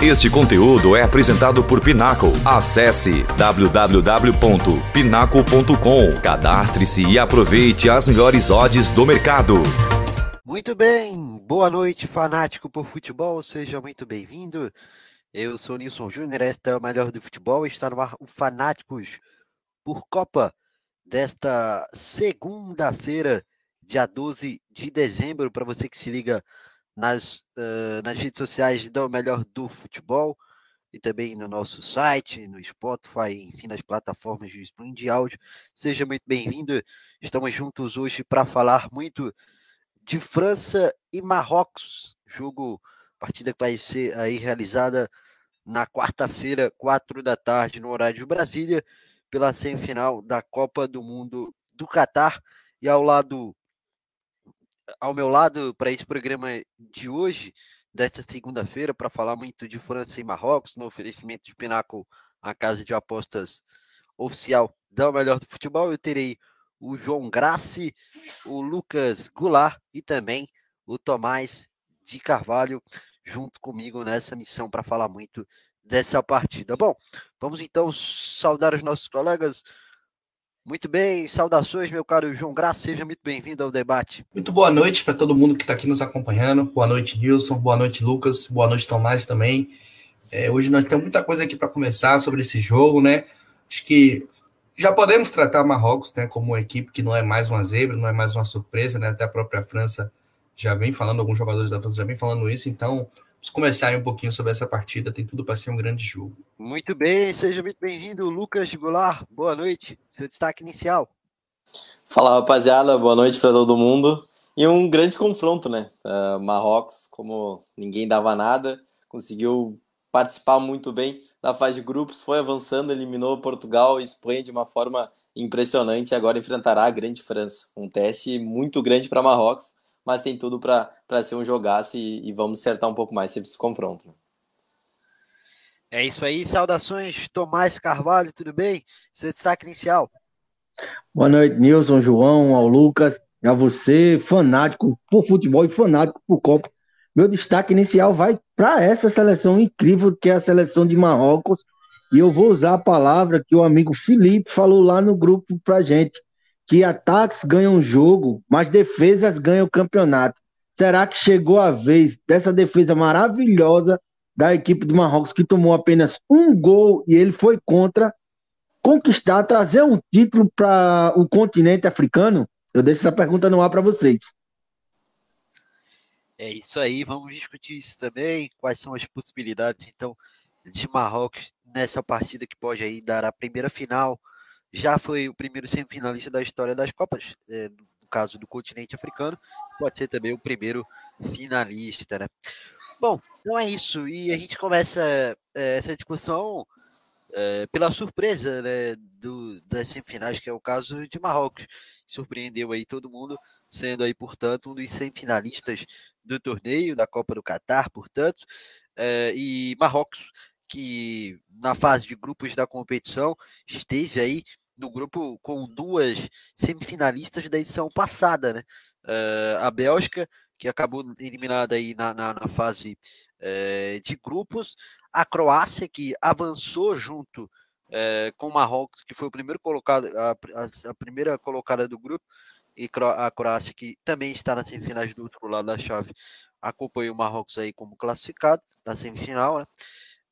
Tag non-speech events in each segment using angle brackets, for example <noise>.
Este conteúdo é apresentado por Pinaco. Acesse www.pinaco.com. Cadastre-se e aproveite as melhores odds do mercado. Muito bem, boa noite, fanático por futebol, seja muito bem-vindo. Eu sou Nilson Júnior, esta é o melhor do futebol, está no ar o Fanáticos por Copa desta segunda-feira, dia 12 de dezembro, para você que se liga nas, uh, nas redes sociais do Melhor do Futebol e também no nosso site, no Spotify, enfim, nas plataformas de streaming de áudio. Seja muito bem-vindo. Estamos juntos hoje para falar muito de França e Marrocos, jogo, partida que vai ser aí realizada na quarta-feira, quatro da tarde, no horário de Brasília, pela semifinal da Copa do Mundo do Catar. E ao lado ao meu lado para esse programa de hoje, desta segunda-feira, para falar muito de França e Marrocos, no oferecimento de Pinaco, a casa de apostas oficial da Melhor do Futebol. Eu terei o João Grassi, o Lucas Goulart e também o Tomás de Carvalho junto comigo nessa missão para falar muito dessa partida. Bom, vamos então saudar os nossos colegas. Muito bem, saudações, meu caro João Graça, seja muito bem-vindo ao debate. Muito boa noite para todo mundo que está aqui nos acompanhando. Boa noite, Nilson. Boa noite, Lucas. Boa noite, Tomás também. É, hoje nós temos muita coisa aqui para conversar sobre esse jogo, né? Acho que já podemos tratar Marrocos né, como uma equipe que não é mais uma zebra, não é mais uma surpresa, né? Até a própria França já vem falando, alguns jogadores da França já vem falando isso, então Vamos conversar um pouquinho sobre essa partida, tem tudo para ser um grande jogo. Muito bem, seja muito bem-vindo, Lucas Goulart. Boa noite, seu destaque inicial. Fala rapaziada, boa noite para todo mundo. E um grande confronto, né? Uh, Marrocos, como ninguém dava nada, conseguiu participar muito bem na fase de grupos, foi avançando, eliminou Portugal e Espanha de uma forma impressionante e agora enfrentará a grande França. Um teste muito grande para Marrocos mas tem tudo para ser um jogaço e, e, vamos acertar um pouco mais sempre esse confronto. Né? É isso aí, saudações, Tomás Carvalho, tudo bem? Seu destaque inicial. Boa noite, Nilson, João, ao Lucas, a você, fanático por futebol e fanático por Copa. Meu destaque inicial vai para essa seleção incrível que é a seleção de Marrocos. E eu vou usar a palavra que o amigo Felipe falou lá no grupo para gente que ataques ganham jogo, mas defesas ganham o campeonato. Será que chegou a vez dessa defesa maravilhosa da equipe do Marrocos, que tomou apenas um gol e ele foi contra, conquistar, trazer um título para o continente africano? Eu deixo essa pergunta no ar para vocês. É isso aí, vamos discutir isso também. Quais são as possibilidades, então, de Marrocos nessa partida que pode aí dar a primeira final já foi o primeiro semifinalista da história das Copas, é, no caso do continente africano, pode ser também o primeiro finalista, né? Bom, então é isso, e a gente começa é, essa discussão é, pela surpresa né, do, das semifinais, que é o caso de Marrocos. Surpreendeu aí todo mundo, sendo aí, portanto, um dos semifinalistas do torneio da Copa do Catar, portanto, é, e Marrocos que na fase de grupos da competição esteve aí no grupo com duas semifinalistas da edição passada, né? Uh, a Bélgica, que acabou eliminada aí na, na, na fase uh, de grupos, a Croácia, que avançou junto uh, com o Marrocos, que foi o primeiro colocado, a, a, a, primeira colocada do grupo, e a Croácia, que também está nas semifinais do outro lado da chave, acompanhou o Marrocos aí como classificado na semifinal, né?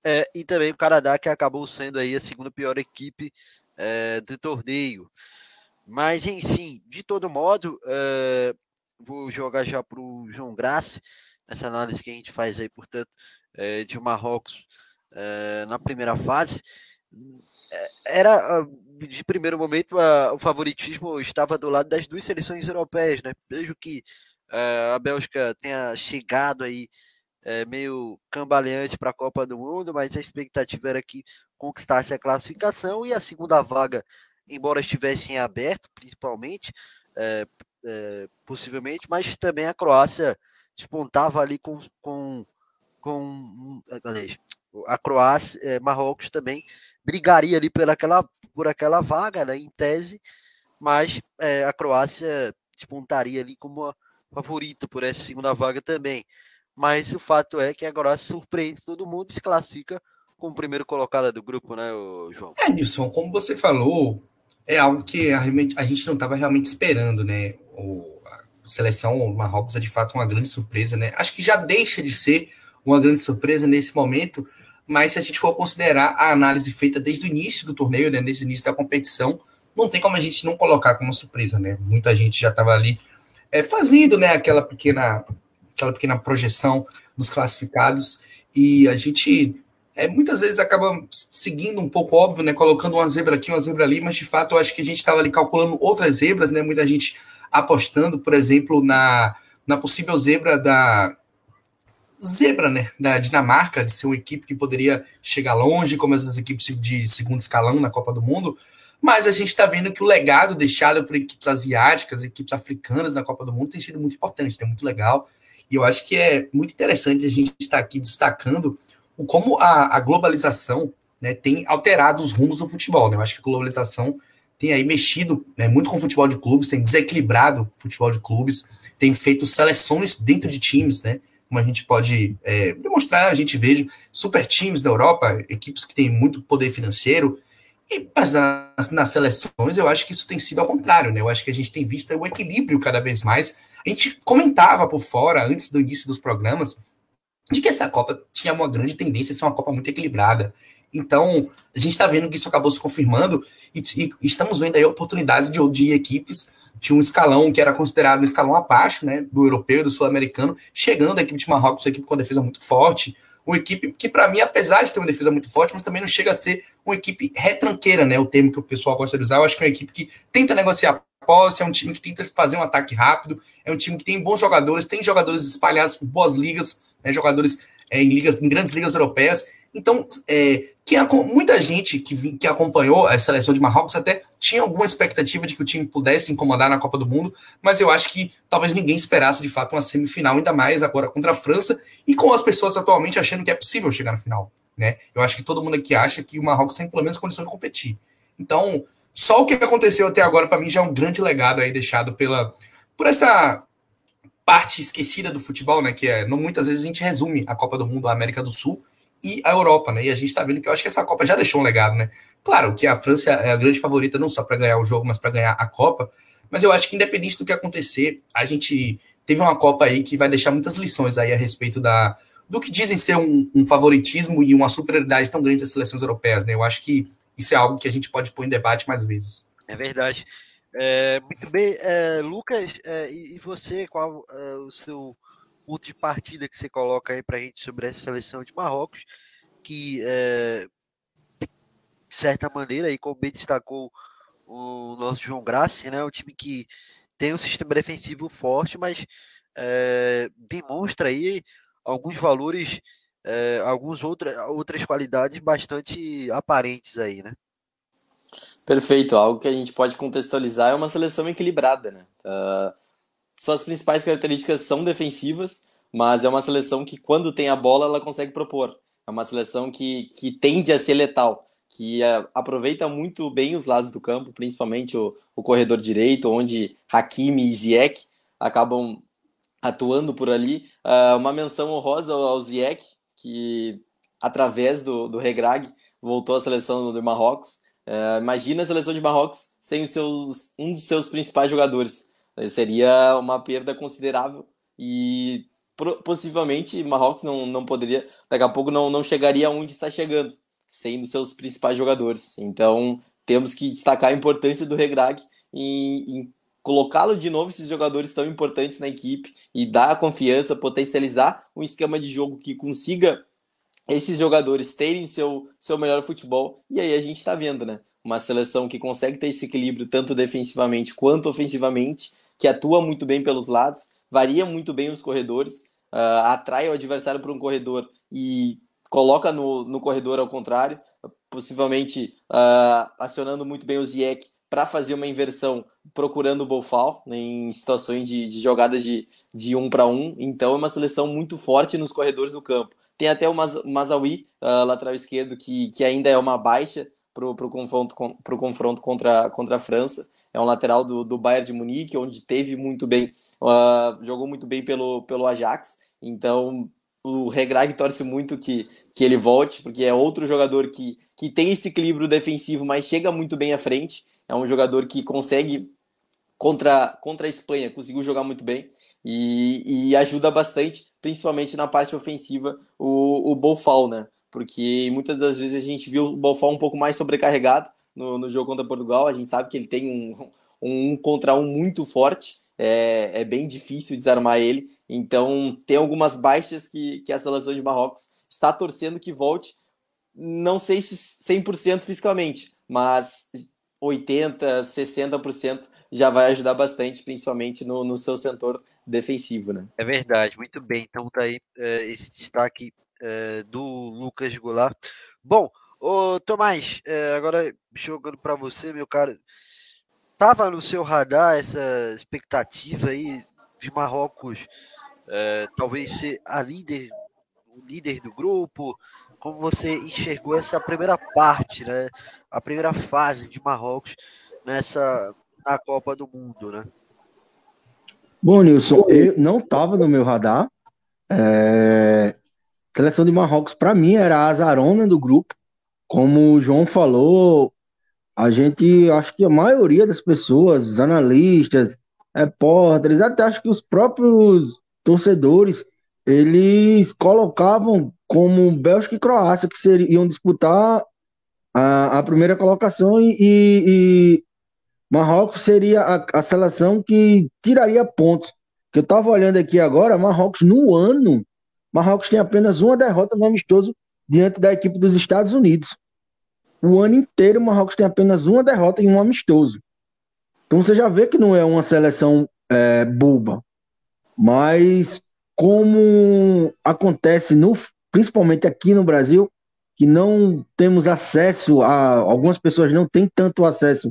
É, e também o Canadá, que acabou sendo aí a segunda pior equipe é, do torneio. Mas, enfim, de todo modo, é, vou jogar já para o João Graça, nessa análise que a gente faz aí, portanto, é, de Marrocos é, na primeira fase. É, era, de primeiro momento, a, o favoritismo estava do lado das duas seleções europeias, né? Vejo que a Bélgica tenha chegado aí é, meio cambaleante para a Copa do Mundo, mas a expectativa era que conquistasse a classificação e a segunda vaga, embora estivesse em aberto, principalmente, é, é, possivelmente, mas também a Croácia despontava ali com, com, com a Croácia, Marrocos também brigaria ali por aquela, por aquela vaga, né, em tese, mas a Croácia despontaria ali como a favorita por essa segunda vaga também. Mas o fato é que agora surpreende todo mundo e se classifica como primeiro colocado do grupo, né, João? É, Nilson, como você falou, é algo que a, a gente não estava realmente esperando, né? O, a seleção Marrocos é de fato uma grande surpresa, né? Acho que já deixa de ser uma grande surpresa nesse momento, mas se a gente for considerar a análise feita desde o início do torneio, né, desde o início da competição, não tem como a gente não colocar como surpresa, né? Muita gente já estava ali é, fazendo, né, aquela pequena, aquela pequena projeção dos classificados e a gente é, muitas vezes acaba seguindo um pouco óbvio, né, colocando uma zebra aqui, uma zebra ali, mas de fato eu acho que a gente estava ali calculando outras zebras, né? Muita gente apostando, por exemplo, na, na possível zebra da zebra, né, da Dinamarca, de ser uma equipe que poderia chegar longe, como essas equipes de segundo escalão na Copa do Mundo, mas a gente está vendo que o legado deixado por equipes asiáticas, equipes africanas na Copa do Mundo tem sido muito importante, é muito legal, e eu acho que é muito interessante a gente estar aqui destacando o como a, a globalização né, tem alterado os rumos do futebol, né, eu acho que a globalização tem aí mexido né, muito com o futebol de clubes, tem desequilibrado o futebol de clubes, tem feito seleções dentro de times, né, como a gente pode é, demonstrar, a gente veja super times da Europa, equipes que têm muito poder financeiro, e mas nas, nas, seleções eu acho que isso tem sido ao contrário, né? Eu acho que a gente tem visto o equilíbrio cada vez mais. A gente comentava por fora, antes do início dos programas, de que essa Copa tinha uma grande tendência a ser uma Copa muito equilibrada. Então, a gente está vendo que isso acabou se confirmando e, e estamos vendo aí oportunidades de, de equipes de um escalão que era considerado um escalão abaixo, né, do europeu, do sul-americano, chegando a equipe de Marrocos, uma equipe com defesa muito forte, uma equipe que para mim, apesar de ter uma defesa muito forte, mas também não chega a ser uma equipe retranqueira, né, o termo que o pessoal gosta de usar, eu acho que é uma equipe que tenta negociar posse, é um time que tenta fazer um ataque rápido, é um time que tem bons jogadores, tem jogadores espalhados por boas ligas, né, jogadores é, em ligas, em grandes ligas europeias, então, é, que muita gente que, que acompanhou a seleção de Marrocos até tinha alguma expectativa de que o time pudesse incomodar na Copa do Mundo, mas eu acho que talvez ninguém esperasse de fato uma semifinal, ainda mais agora contra a França, e com as pessoas atualmente achando que é possível chegar na final. Né? Eu acho que todo mundo aqui acha que o Marrocos tem pelo menos condição de competir. Então, só o que aconteceu até agora, para mim, já é um grande legado aí deixado pela, por essa parte esquecida do futebol, né? Que é, não, muitas vezes a gente resume a Copa do Mundo à América do Sul e a Europa, né? E a gente está vendo que eu acho que essa Copa já deixou um legado, né? Claro que a França é a grande favorita não só para ganhar o jogo, mas para ganhar a Copa. Mas eu acho que independente do que acontecer, a gente teve uma Copa aí que vai deixar muitas lições aí a respeito da do que dizem ser um, um favoritismo e uma superioridade tão grande das seleções europeias, né? Eu acho que isso é algo que a gente pode pôr em debate mais vezes. É verdade. É, muito bem, é, Lucas, é, e, você, qual é o seu ponto de partida que você coloca aí para a gente sobre essa seleção de Marrocos, que é, de certa maneira, aí como bem destacou o nosso João Graça, né, um time que tem um sistema defensivo forte, mas é, demonstra aí alguns valores, é, algumas outra, outras qualidades bastante aparentes aí, né? Perfeito, algo que a gente pode contextualizar é uma seleção equilibrada, né? Uh, suas principais características são defensivas, mas é uma seleção que, quando tem a bola, ela consegue propor. É uma seleção que, que tende a ser letal, que uh, aproveita muito bem os lados do campo, principalmente o, o corredor direito, onde Hakimi e Ziyech acabam atuando por ali. Uh, uma menção honrosa ao, Ziyech, que através do, do Regrag voltou à seleção do Marrocos. Uh, imagina a seleção de Marrocos sem os seus, um dos seus principais jogadores. Seria uma perda considerável e possivelmente Marrocos não, não poderia, daqui a pouco não, não chegaria onde está chegando, sem os seus principais jogadores. Então temos que destacar a importância do Regrag em, em colocá-lo de novo, esses jogadores tão importantes na equipe, e dar confiança, potencializar um esquema de jogo que consiga esses jogadores terem seu, seu melhor futebol. E aí a gente está vendo, né? Uma seleção que consegue ter esse equilíbrio tanto defensivamente quanto ofensivamente que atua muito bem pelos lados, varia muito bem os corredores, uh, atrai o adversário para um corredor e coloca no, no corredor ao contrário, possivelmente uh, acionando muito bem o Ziyech para fazer uma inversão, procurando o Bofal né, em situações de, de jogadas de, de um para um. Então é uma seleção muito forte nos corredores do campo. Tem até o Mazawi, uh, lateral esquerdo, que, que ainda é uma baixa para o confronto, pro confronto contra, contra a França é um lateral do, do Bayern de Munique, onde teve muito bem, uh, jogou muito bem pelo, pelo Ajax, Então, o Regrag torce muito que, que ele volte, porque é outro jogador que, que tem esse equilíbrio defensivo, mas chega muito bem à frente. É um jogador que consegue, contra, contra a Espanha, conseguiu jogar muito bem e, e ajuda bastante, principalmente na parte ofensiva, o, o Bofal, né? Porque muitas das vezes a gente viu o Bofal um pouco mais sobrecarregado no, no jogo contra Portugal. A gente sabe que ele tem um, um contra um muito forte, é, é bem difícil desarmar ele. Então, tem algumas baixas que, que a seleção de Marrocos está torcendo que volte. Não sei se 100% fisicamente, mas 80%, 60% já vai ajudar bastante, principalmente no, no seu setor defensivo, né? É verdade, muito bem. Então tá aí é, esse destaque é, do Lucas Goulart. Bom, ô Tomás, é, agora jogando para você, meu cara, tava no seu radar essa expectativa aí de Marrocos é, talvez ser a líder, o líder do grupo? Como você enxergou essa primeira parte, né? A primeira fase de Marrocos nessa na Copa do Mundo, né? Bom, Nilson, eu não estava no meu radar. É... Seleção de Marrocos, para mim, era a azarona do grupo. Como o João falou, a gente, acho que a maioria das pessoas, os analistas, repórteres, até acho que os próprios torcedores, eles colocavam como Bélgica e Croácia que seriam disputar a, a primeira colocação e, e, Marrocos seria a, a seleção que tiraria pontos. Que eu estava olhando aqui agora, Marrocos no ano, Marrocos tem apenas uma derrota no amistoso diante da equipe dos Estados Unidos. O ano inteiro, Marrocos tem apenas uma derrota em um amistoso. Então você já vê que não é uma seleção é, boba. Mas como acontece no, principalmente aqui no Brasil, que não temos acesso a algumas pessoas não têm tanto acesso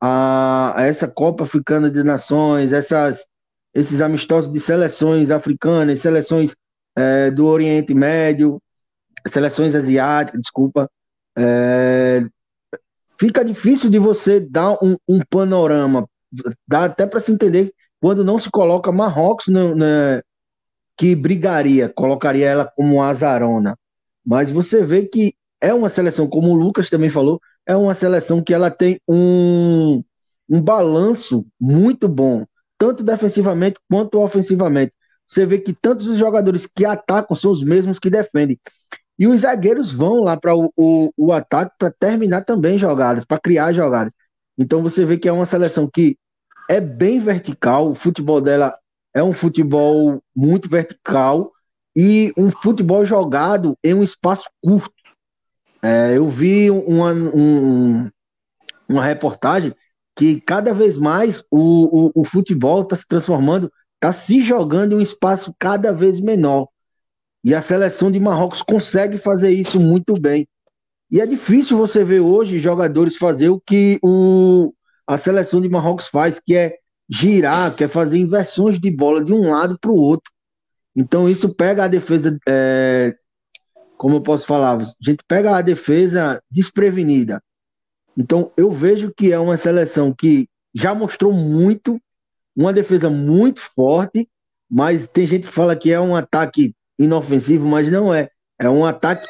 a, a essa Copa Africana de Nações, essas esses amistosos de seleções africanas, seleções é, do Oriente Médio, seleções asiáticas, desculpa, é, fica difícil de você dar um, um panorama, dá até para se entender quando não se coloca Marrocos no, né, que brigaria, colocaria ela como azarona. Mas você vê que é uma seleção, como o Lucas também falou, é uma seleção que ela tem um, um balanço muito bom, tanto defensivamente quanto ofensivamente. Você vê que tantos os jogadores que atacam são os mesmos que defendem. E os zagueiros vão lá para o, o, o, ataque para terminar também jogadas, para criar jogadas. Então você vê que é uma seleção que é bem vertical, o futebol dela é um futebol muito vertical e um futebol jogado em um espaço curto. É, eu vi uma, um, uma reportagem que cada vez mais o, o, o futebol está se transformando, está se jogando em um espaço cada vez menor. E a seleção de Marrocos consegue fazer isso muito bem. E é difícil você ver hoje jogadores fazer o que o, a seleção de Marrocos faz, que é girar, que é fazer inversões de bola de um lado para o outro. Então isso pega a defesa, é, como eu posso falar, a gente pega a defesa desprevenida. Então eu vejo que é uma seleção que já mostrou muito, uma defesa muito forte, mas tem gente que fala que é um ataque inofensivo, mas não é. É um ataque.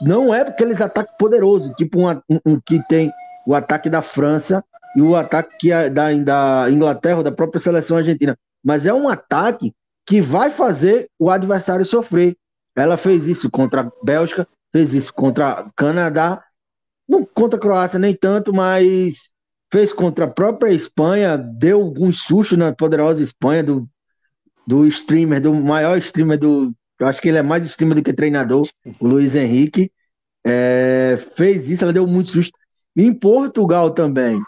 Não é aqueles ataques poderosos, tipo um, um, um que tem o ataque da França, e o ataque que da, da Inglaterra, da própria seleção argentina. Mas é um ataque que vai fazer o adversário sofrer. Ela fez isso contra a Bélgica, fez isso contra o Canadá, não contra a Croácia nem tanto, mas fez contra a própria Espanha, deu alguns sustos na poderosa Espanha do, do streamer, do maior streamer do. Eu acho que ele é mais streamer do que treinador, o Luiz Henrique. É, fez isso, ela deu muito susto. Em Portugal também.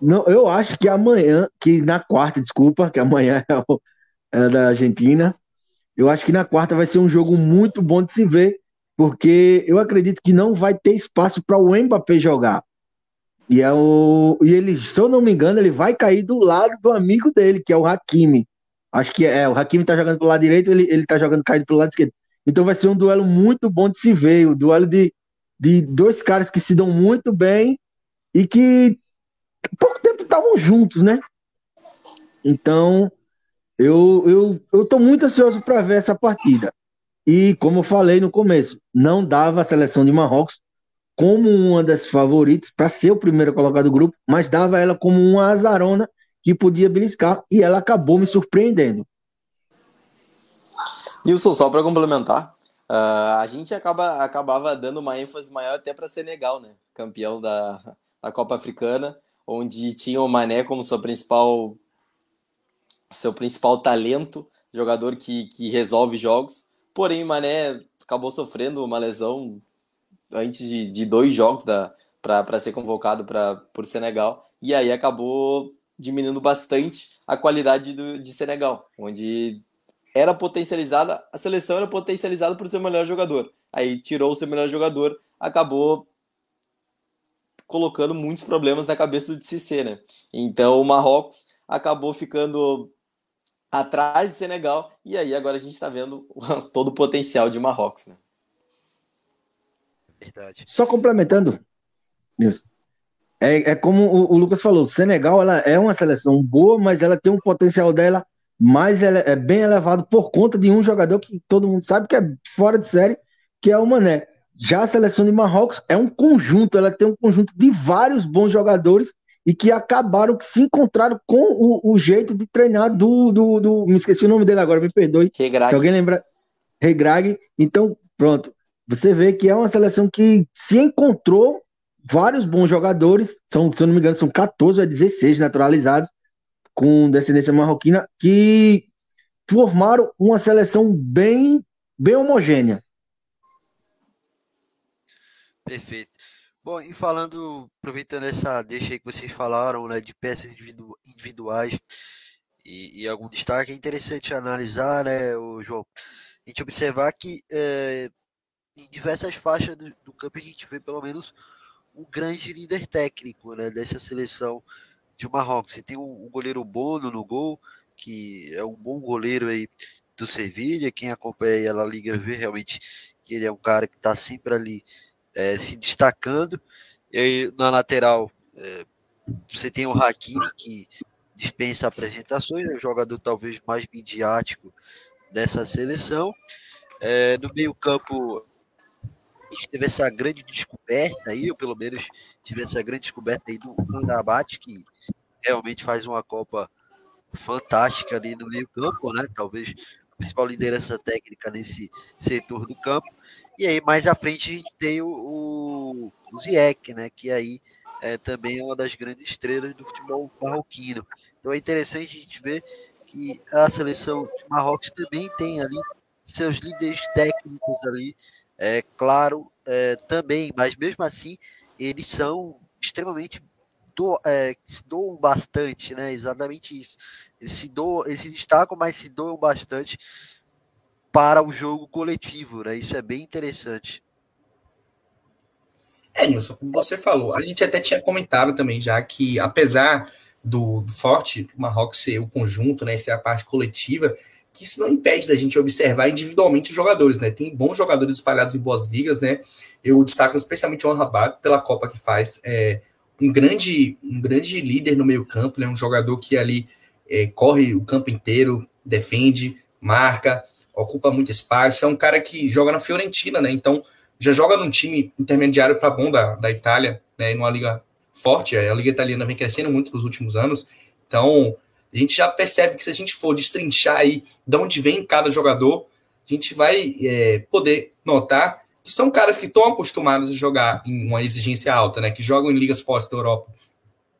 Não, eu acho que amanhã, que na quarta, desculpa, que amanhã é, o, é da Argentina. Eu acho que na quarta vai ser um jogo muito bom de se ver, porque eu acredito que não vai ter espaço para o Mbappé jogar. E, é o, e ele, se eu não me engano, ele vai cair do lado do amigo dele, que é o Hakimi. Acho que é, o Hakimi tá jogando pelo lado direito, ele, ele tá jogando caído pelo lado esquerdo. Então vai ser um duelo muito bom de se ver, um duelo de, de dois caras que se dão muito bem e que pouco tempo estavam juntos, né? Então, Eu, eu, eu tô muito ansioso para ver essa partida. E, como eu falei no começo, não dava a seleção de Marrocos como uma das favoritas para ser o primeiro colocado do grupo, mas dava ela como uma azarona que podia beliscar e ela acabou me surpreendendo. Nilson, só para complementar, uh, a gente acaba, acabava dando uma ênfase maior até para Senegal, né? Campeão da, da Copa Africana, onde tinha o Mané como seu principal seu principal talento, jogador que, que resolve jogos. Porém, o Mané acabou sofrendo uma lesão antes de, de dois jogos para ser convocado pra, por Senegal. E aí acabou diminuindo bastante a qualidade do, de Senegal, onde era potencializada, a seleção era potencializada por seu melhor jogador. Aí tirou o seu melhor jogador, acabou colocando muitos problemas na cabeça do Cissé, né? Então o Marrocos acabou ficando atrás de Senegal e aí agora a gente está vendo <laughs> todo o potencial de Marrocos, né? Verdade. Só complementando, Nilson. É, é como o, o, Lucas falou, Senegal ela é uma seleção boa, mas ela tem um potencial dela mais ele, é bem elevado por conta de um jogador que todo mundo sabe que é fora de série, que é o Mané. Já a seleção de Marrocos é um conjunto, ela tem um conjunto de vários bons jogadores e que acabaram, que se encontraram com o, o jeito de treinar do, do, do, Me esqueci o nome dele agora, me perdoe. Regrag. Se alguém lembra. Regrag. Então, pronto. Você vê que é uma seleção que se encontrou vários bons jogadores, são, se eu não me engano, são 14 ou 16 naturalizados com descendência marroquina, que formaram uma seleção bem, bem homogênea. Perfeito. Bom, e falando, aproveitando essa deixa aí que vocês falaram, né, de peças individu individuais e, e, algum destaque, é interessante analisar, né, o João, a gente observar que é, em diversas faixas do, do, campo a gente vê pelo menos um grande líder técnico né, dessa seleção de Marrocos. Você tem o, goleiro Bono no gol, que é um bom goleiro aí do Sevilha. Quem acompanha a La Liga vê realmente que ele é um cara que está sempre ali é, se destacando. E na lateral é, você tem o Hakimi, que dispensa apresentações, é o jogador talvez mais midiático dessa seleção. É, no meio-campo, teve essa grande descoberta aí, ou pelo menos tive essa grande descoberta aí do Andabat, que realmente faz uma Copa fantástica ali no meio-campo, né? Talvez a principal liderança técnica nesse setor do campo. E aí, mais à frente, a gente tem o, o, o Ziyech, né? Que aí é, também é uma das grandes estrelas do futebol marroquino. Então é interessante a gente ver que a seleção de Marrocos também tem ali seus líderes técnicos ali é claro, é, também, mas mesmo assim, eles são extremamente do, é, se doam bastante, né? Exatamente isso. Eles se, doam, eles se destacam, mas se doam bastante para o jogo coletivo, né? Isso é bem interessante. É, Nilson, como você falou, a gente até tinha comentado também já que, apesar do, do forte Marrocos ser o conjunto, né, ser a parte coletiva, que isso não impede da gente observar individualmente os jogadores, né? Tem bons jogadores espalhados em boas ligas, né? Eu destaco especialmente o Rabat pela Copa que faz, é, um grande um grande líder no meio-campo, né? Um jogador que ali é, corre o campo inteiro, defende, marca, ocupa muito espaço. É um cara que joga na Fiorentina, né? Então já joga num time intermediário para bom da, da Itália, né? Numa liga forte. A liga italiana vem crescendo muito nos últimos anos. Então a gente já percebe que se a gente for destrinchar aí de onde vem cada jogador, a gente vai é, poder notar que são caras que estão acostumados a jogar em uma exigência alta, né? Que jogam em ligas fortes da Europa.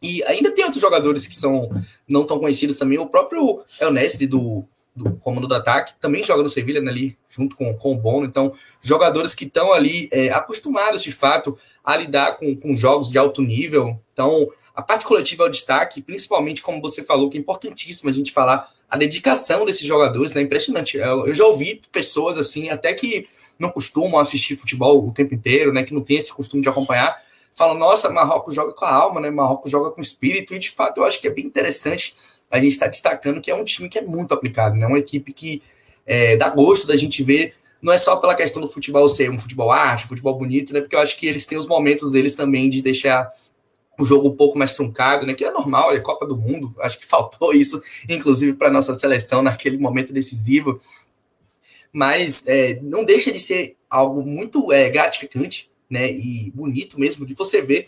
E ainda tem outros jogadores que são não tão conhecidos também. O próprio El do, do comando do ataque também joga no Sevilha né, ali junto com, com o Bono. Então, jogadores que estão ali é, acostumados de fato a lidar com, com jogos de alto nível. Então, a parte coletiva é o destaque, principalmente, como você falou, que é importantíssimo a gente falar a dedicação desses jogadores, né? Impressionante. Eu, já ouvi pessoas assim, até que não costumam assistir futebol o tempo inteiro, né? Que não tem esse costume de acompanhar, falam, nossa, Marrocos joga com a alma, né? Marrocos joga com espírito, e de fato eu acho que é bem interessante a gente estar tá destacando que é um time que é muito aplicado, né? Uma equipe que é, dá gosto da gente ver, não é só pela questão do futebol ser um futebol arte, futebol bonito, né? Porque eu acho que eles têm os momentos deles também de deixar um jogo um pouco mais truncado, né? Que é normal, é Copa do Mundo. Acho que <laughs> faltou isso, inclusive, para nossa seleção naquele momento decisivo. Mas é, não deixa de ser algo muito é, gratificante, né? E bonito mesmo de você ver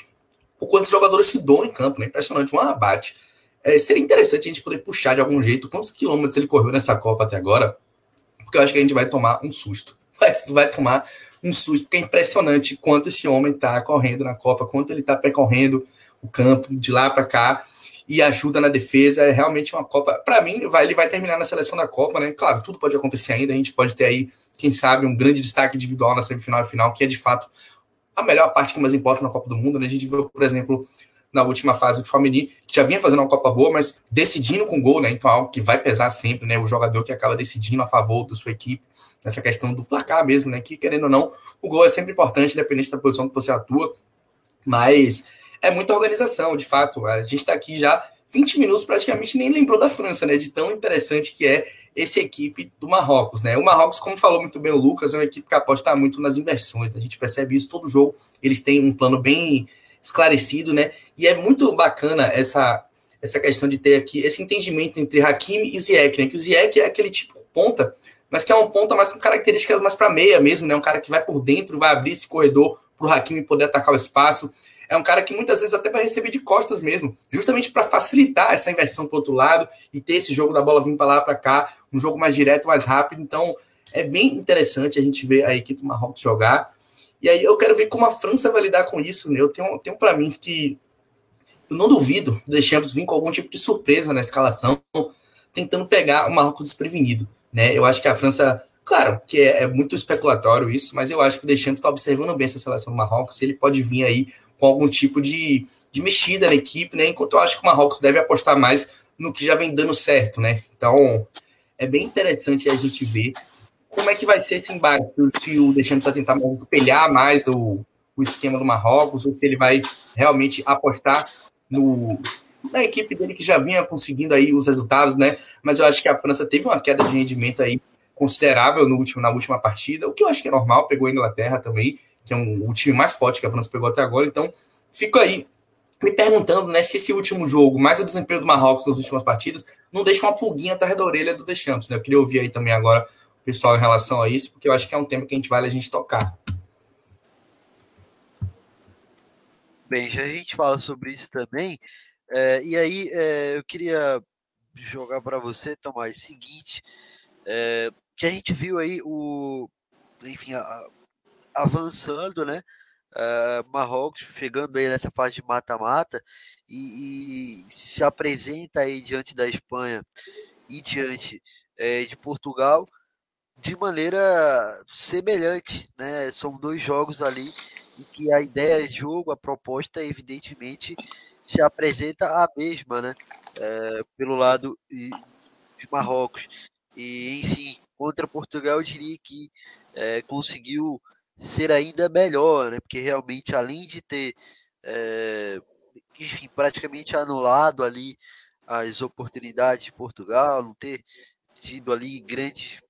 o quanto os jogadores se doam em campo, né? Impressionante, um abate. É, seria interessante a gente poder puxar de algum jeito quantos quilômetros ele correu nessa Copa até agora, porque eu acho que a gente vai tomar um susto. <laughs> Vai, vai tomar um susto, porque é impressionante quanto esse homem está correndo na Copa, quanto ele está percorrendo o campo de lá para cá e ajuda na defesa. É realmente uma Copa. Para mim, vai, ele vai terminar na seleção da Copa, né? Claro, tudo pode acontecer ainda. A gente pode ter aí, quem sabe, um grande destaque individual na semifinal e final, que é de fato a melhor parte que mais importa na Copa do Mundo. Né? A gente viu, por exemplo, na última fase do Chouamini, que já vinha fazendo uma Copa boa, mas decidindo com gol, né? Então, algo que vai pesar sempre, né? O jogador que acaba decidindo a favor da sua equipe, nessa questão do placar mesmo, né? Que, querendo ou não, o gol é sempre importante, independente da posição que você atua. Mas é muita organização, de fato. A gente está aqui já 20 minutos, praticamente nem lembrou da França, né? De tão interessante que é essa equipe do Marrocos, né? O Marrocos, como falou muito bem o Lucas, é uma equipe que aposta muito nas inversões. Né? A gente percebe isso todo jogo. Eles têm um plano bem esclarecido, né? E é muito bacana essa essa questão de ter aqui esse entendimento entre Hakimi e Ziyech, né? Que o Ziyech é aquele tipo ponta, mas que é um ponta mais com características mais para meia mesmo, né? Um cara que vai por dentro, vai abrir esse corredor para o Hakimi poder atacar o espaço. É um cara que muitas vezes até vai receber de costas mesmo, justamente para facilitar essa inversão para outro lado e ter esse jogo da bola vindo para lá para cá, um jogo mais direto, mais rápido. Então, é bem interessante a gente ver a equipe do Marrocos jogar. E aí eu quero ver como a França vai lidar com isso, né? Eu tenho, tenho para mim que eu não duvido do Deschamps vir com algum tipo de surpresa na escalação, tentando pegar o Marrocos desprevenido, né? Eu acho que a França Claro que é, é, muito especulatório isso, mas eu acho que o Deschamps está observando bem essa seleção do Marrocos. Ele pode vir aí com algum tipo de, de mexida na equipe, né? Enquanto eu acho que o Marrocos deve apostar mais no que já vem dando certo, né? Então, é bem interessante a gente ver como é que vai ser esse embate, se o Deschamps vai tentar mais espelhar mais o, o esquema do Marrocos, ou se ele vai realmente apostar no, na equipe dele que já vinha conseguindo aí os resultados, né? Mas eu acho que a França teve uma queda de rendimento aí considerável no último, na última partida, o que eu acho que é normal, pegou a Inglaterra também, que é um, o time mais forte que a França pegou até agora. Então, fico aí me perguntando né, se esse último jogo, mais o desempenho do Marrocos nas últimas partidas, não deixa uma pulguinha atrás da orelha do Deschamps. Né? Eu queria ouvir aí também agora o pessoal em relação a isso, porque eu acho que é um tema que a gente vale a gente tocar. Bem, já a gente fala sobre isso também. É, e aí, é, eu queria jogar para você, Tomás, o seguinte, é, que a gente viu aí o, enfim, a, avançando, né? Marrocos chegando aí nessa fase de mata-mata e, e, se apresenta aí diante da Espanha e diante é, de Portugal de maneira semelhante, né? São dois jogos ali em que a ideia de jogo, a proposta, evidentemente, se apresenta a mesma, né? É, pelo lado de Marrocos. E, enfim, contra Portugal, eu diria que é, conseguiu ser ainda melhor, né? Porque realmente, além de ter, é, enfim, praticamente anulado ali as oportunidades de Portugal, não ter tido ali grandes,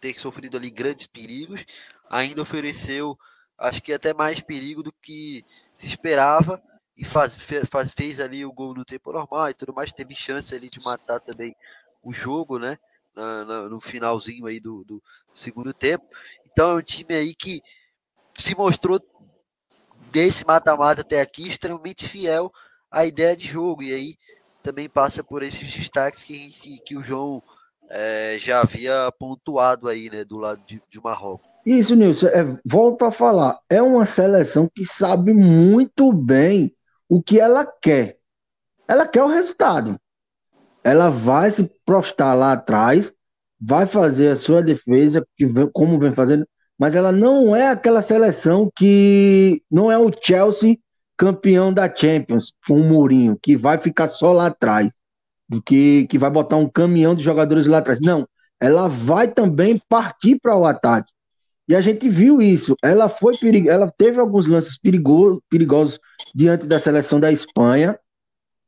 ter sofrido ali grandes perigos, ainda ofereceu, acho que até mais perigo do que se esperava e faz, faz, fez ali o gol no tempo normal e tudo mais, teve chance ali de matar também o jogo, né? Na, na, no finalzinho aí do, do segundo tempo. Então é um time aí que se mostrou desse mata-mata até aqui extremamente fiel à ideia de jogo. E aí também passa por esses destaques que, que o João é, já havia pontuado aí, né, do lado de, de Marrocos. Isso, Nilson, é, volto a falar, é uma seleção que sabe muito bem o que ela quer. Ela quer o resultado. Ela vai se prostar lá atrás, vai fazer a sua defesa, que como vem fazendo, mas ela não é aquela seleção que não é o Chelsea campeão da Champions com o Mourinho, que vai ficar só lá atrás, que, que vai botar um caminhão de jogadores lá atrás. Não, ela vai também partir para o ataque. E a gente viu isso. Ela foi perig... ela teve alguns lances perigosos, perigosos diante da seleção da Espanha.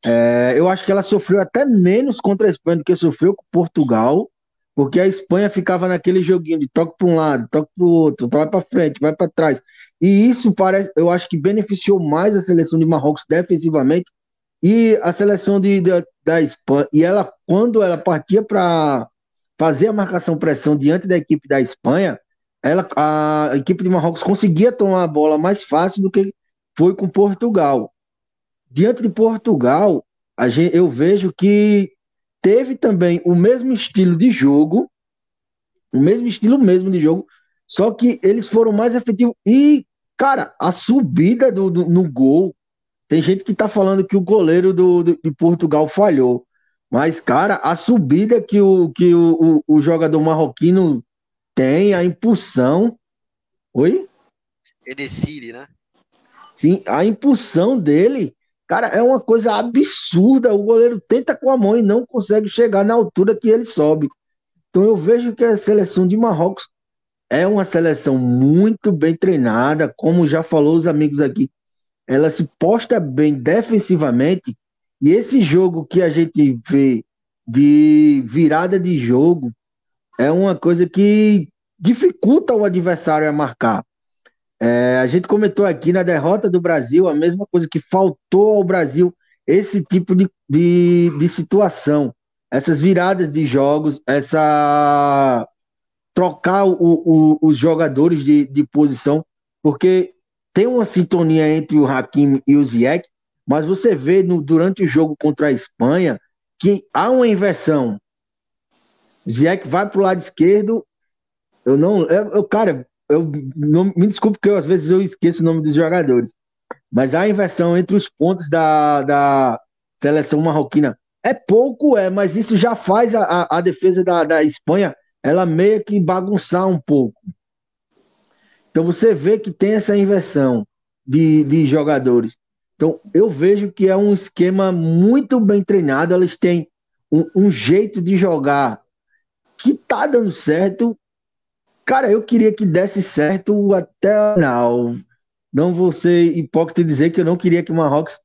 É, eu acho que ela sofreu até menos contra a Espanha do que sofreu com Portugal. Porque a Espanha ficava naquele joguinho de toque para um lado, toque para o outro, vai para frente, vai para trás. E isso parece, eu acho que beneficiou mais a seleção de Marrocos defensivamente e a seleção de, de da Espanha. E ela, quando ela partia para fazer a marcação pressão diante da equipe da Espanha, ela, a equipe de Marrocos conseguia tomar a bola mais fácil do que foi com Portugal. Diante de Portugal, a gente, eu vejo que teve também o mesmo estilo de jogo, o mesmo estilo mesmo de jogo, só que eles foram mais efetivos. E, cara, a subida do, do no gol, tem gente que tá falando que o goleiro do, do, de Portugal falhou. Mas, cara, a subida que o, que o, o, o jogador marroquino tem, a impulsão. Oi? Enesiri, né? Sim, a impulsão dele, cara, é uma coisa absurda. O goleiro tenta com a mão e não consegue chegar na altura que ele sobe. Então eu vejo que a seleção de Marrocos é uma seleção muito bem treinada, como já falou os amigos aqui. Ela se posta bem defensivamente e esse jogo que a gente vê de virada de jogo é uma coisa que dificulta o adversário a marcar. É, a gente comentou aqui na derrota do Brasil a mesma coisa que faltou ao Brasil esse tipo de, de, de situação essas viradas de jogos, essa trocar o, o, os jogadores de, de posição, porque tem uma sintonia entre o Hakim e o Ziyech, mas você vê no, durante o jogo contra a Espanha que há uma inversão. Ziyech vai para o lado esquerdo, eu não, eu, eu cara, eu não, me desculpe porque eu, às vezes eu esqueço o nome dos jogadores, mas há inversão entre os pontos da, da seleção marroquina é pouco, é, mas isso já faz a, a defesa da, da Espanha ela meio que bagunçar um pouco. Então você vê que tem essa inversão de, de jogadores. Então eu vejo que é um esquema muito bem treinado. Eles têm um, um jeito de jogar que tá dando certo. Cara, eu queria que desse certo até não. Não vou ser hipócrita e dizer que eu não queria que o Marrocos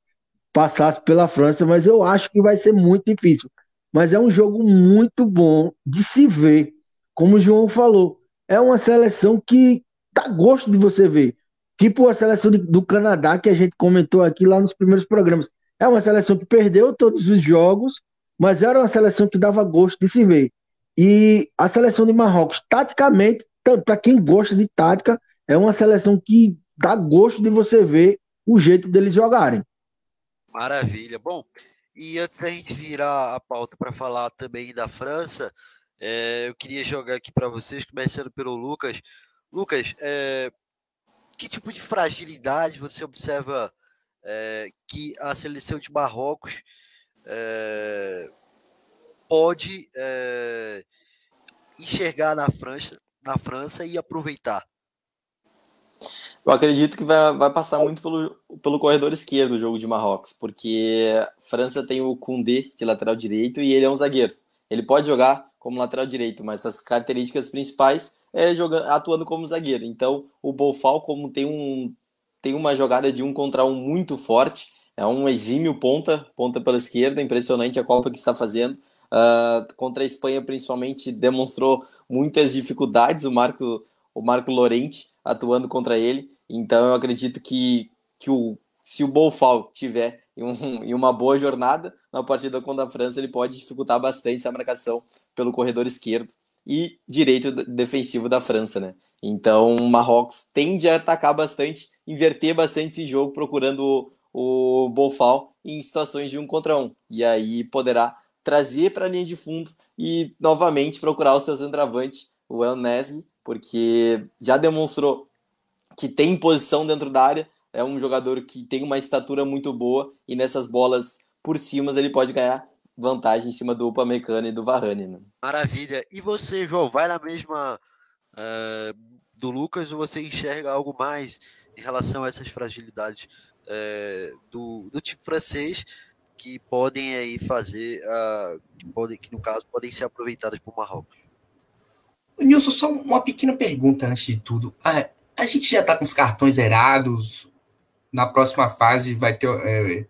passasse pela França, mas eu acho que vai ser muito difícil. Mas é um jogo muito bom de se ver. Como o João falou, é uma seleção que dá gosto de você ver. Tipo a seleção de, do Canadá que a gente comentou aqui lá nos primeiros programas. É uma seleção que perdeu todos os jogos, mas era uma seleção que dava gosto de se ver. E a seleção de Marrocos, taticamente, para quem gosta de tática, é uma seleção que dá gosto de você ver o jeito deles jogarem. Maravilha. Bom, e antes da gente virar a pauta para falar também da França, é, eu queria jogar aqui para vocês, começando pelo Lucas. Lucas, é, que tipo de fragilidade você observa é, que a seleção de Marrocos pode enxergar na França, na França e aproveitar? Eu acredito que vai, vai passar muito pelo, pelo corredor esquerdo o jogo de Marrocos, porque França tem o Koundé de lateral direito e ele é um zagueiro. Ele pode jogar como lateral direito, mas as características principais é jogando, atuando como zagueiro. Então, o Bofal, como tem, um, tem uma jogada de um contra um muito forte, é um exímio ponta, ponta pela esquerda, impressionante a Copa que está fazendo. Uh, contra a Espanha, principalmente, demonstrou muitas dificuldades o Marco, o Marco Lorente atuando contra ele. Então eu acredito que, que o, se o Bolfal tiver em, um, em uma boa jornada na partida contra a França, ele pode dificultar bastante essa marcação pelo corredor esquerdo e direito defensivo da França, né? Então o Marrocos tende a atacar bastante, inverter bastante esse jogo, procurando o, o em situações de um contra um. E aí poderá trazer para a linha de fundo e novamente procurar o seu centroavante, o El Nesri, porque já demonstrou que tem posição dentro da área, é um jogador que tem uma estatura muito boa e nessas bolas por cima ele pode ganhar vantagem em cima do Upamecano e do Varane. Né? Maravilha. E você, João, vai na mesma uh, do Lucas ou você enxerga algo mais em relação a essas fragilidades uh, do, do time francês que podem aí fazer, uh, que, podem, que no caso podem ser aproveitadas por Marrocos? Nilson, só uma pequena pergunta antes de tudo. Ah, a gente já está com os cartões zerados. Na próxima fase vai ter é,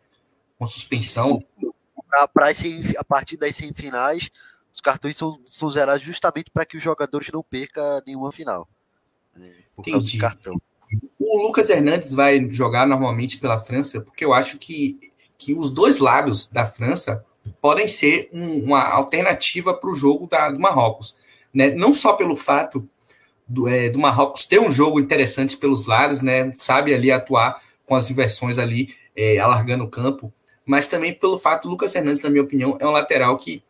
uma suspensão. Pra, a partir das semifinais, os cartões são, são zerados justamente para que os jogadores não percam nenhuma final. Né, por Entendi. causa do cartão. o Lucas Hernandes vai jogar normalmente pela França, porque eu acho que, que os dois lados da França podem ser um, uma alternativa para o jogo da, do Marrocos. Né? Não só pelo fato do, é, do Marrocos ter um jogo interessante pelos lados, né? sabe ali atuar com as inversões ali, é, alargando o campo, mas também pelo fato Lucas Hernandes, na minha opinião, é um lateral que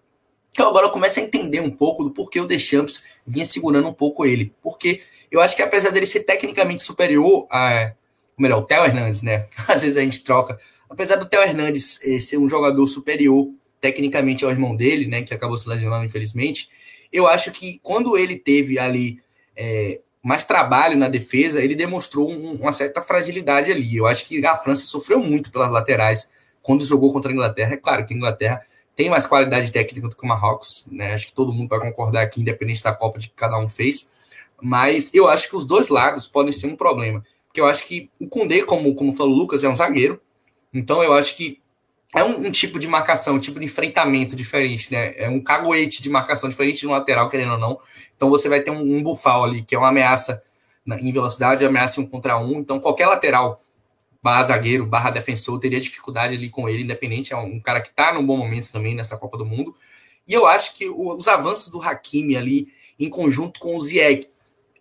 eu agora começo a entender um pouco do porquê o Deschamps vinha segurando um pouco ele. Porque eu acho que apesar dele ser tecnicamente superior a. Melhor, o Theo Hernandes, né? <laughs> Às vezes a gente troca. Apesar do Theo Hernandes eh, ser um jogador superior tecnicamente ao irmão dele, né? Que acabou se lesionando, infelizmente. Eu acho que quando ele teve ali é, mais trabalho na defesa, ele demonstrou um, uma certa fragilidade ali. Eu acho que a França sofreu muito pelas laterais quando jogou contra a Inglaterra. É claro que a Inglaterra tem mais qualidade técnica do que o Marrocos, né? Acho que todo mundo vai concordar aqui, independente da Copa de que cada um fez. Mas eu acho que os dois lados podem ser um problema. Porque eu acho que o Kundê, como, como falou o Lucas, é um zagueiro. Então eu acho que é um, um, tipo de marcação, um tipo de enfrentamento diferente, né? É um cagoete de marcação diferente no lateral, querendo ou não. Então você vai ter um, um bufal ali, que é uma ameaça na, em velocidade, ameaça um contra um. Então qualquer lateral barra zagueiro, barra defensor, teria dificuldade ali com ele, independente, é um cara que está num bom momento também nessa Copa do Mundo. E eu acho que os avanços do Hakimi ali, em conjunto com o Ziyech,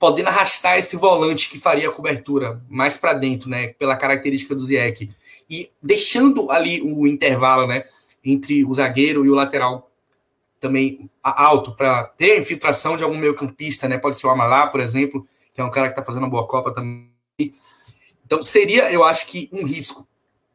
podendo arrastar esse volante que faria a cobertura mais para dentro, né, pela característica do Ziyech, e deixando ali o intervalo, né, entre o zagueiro e o lateral também alto, para ter infiltração de algum meio campista, né, pode ser o Amalá, por exemplo, que é um cara que está fazendo uma boa Copa também, então, seria, eu acho que, um risco.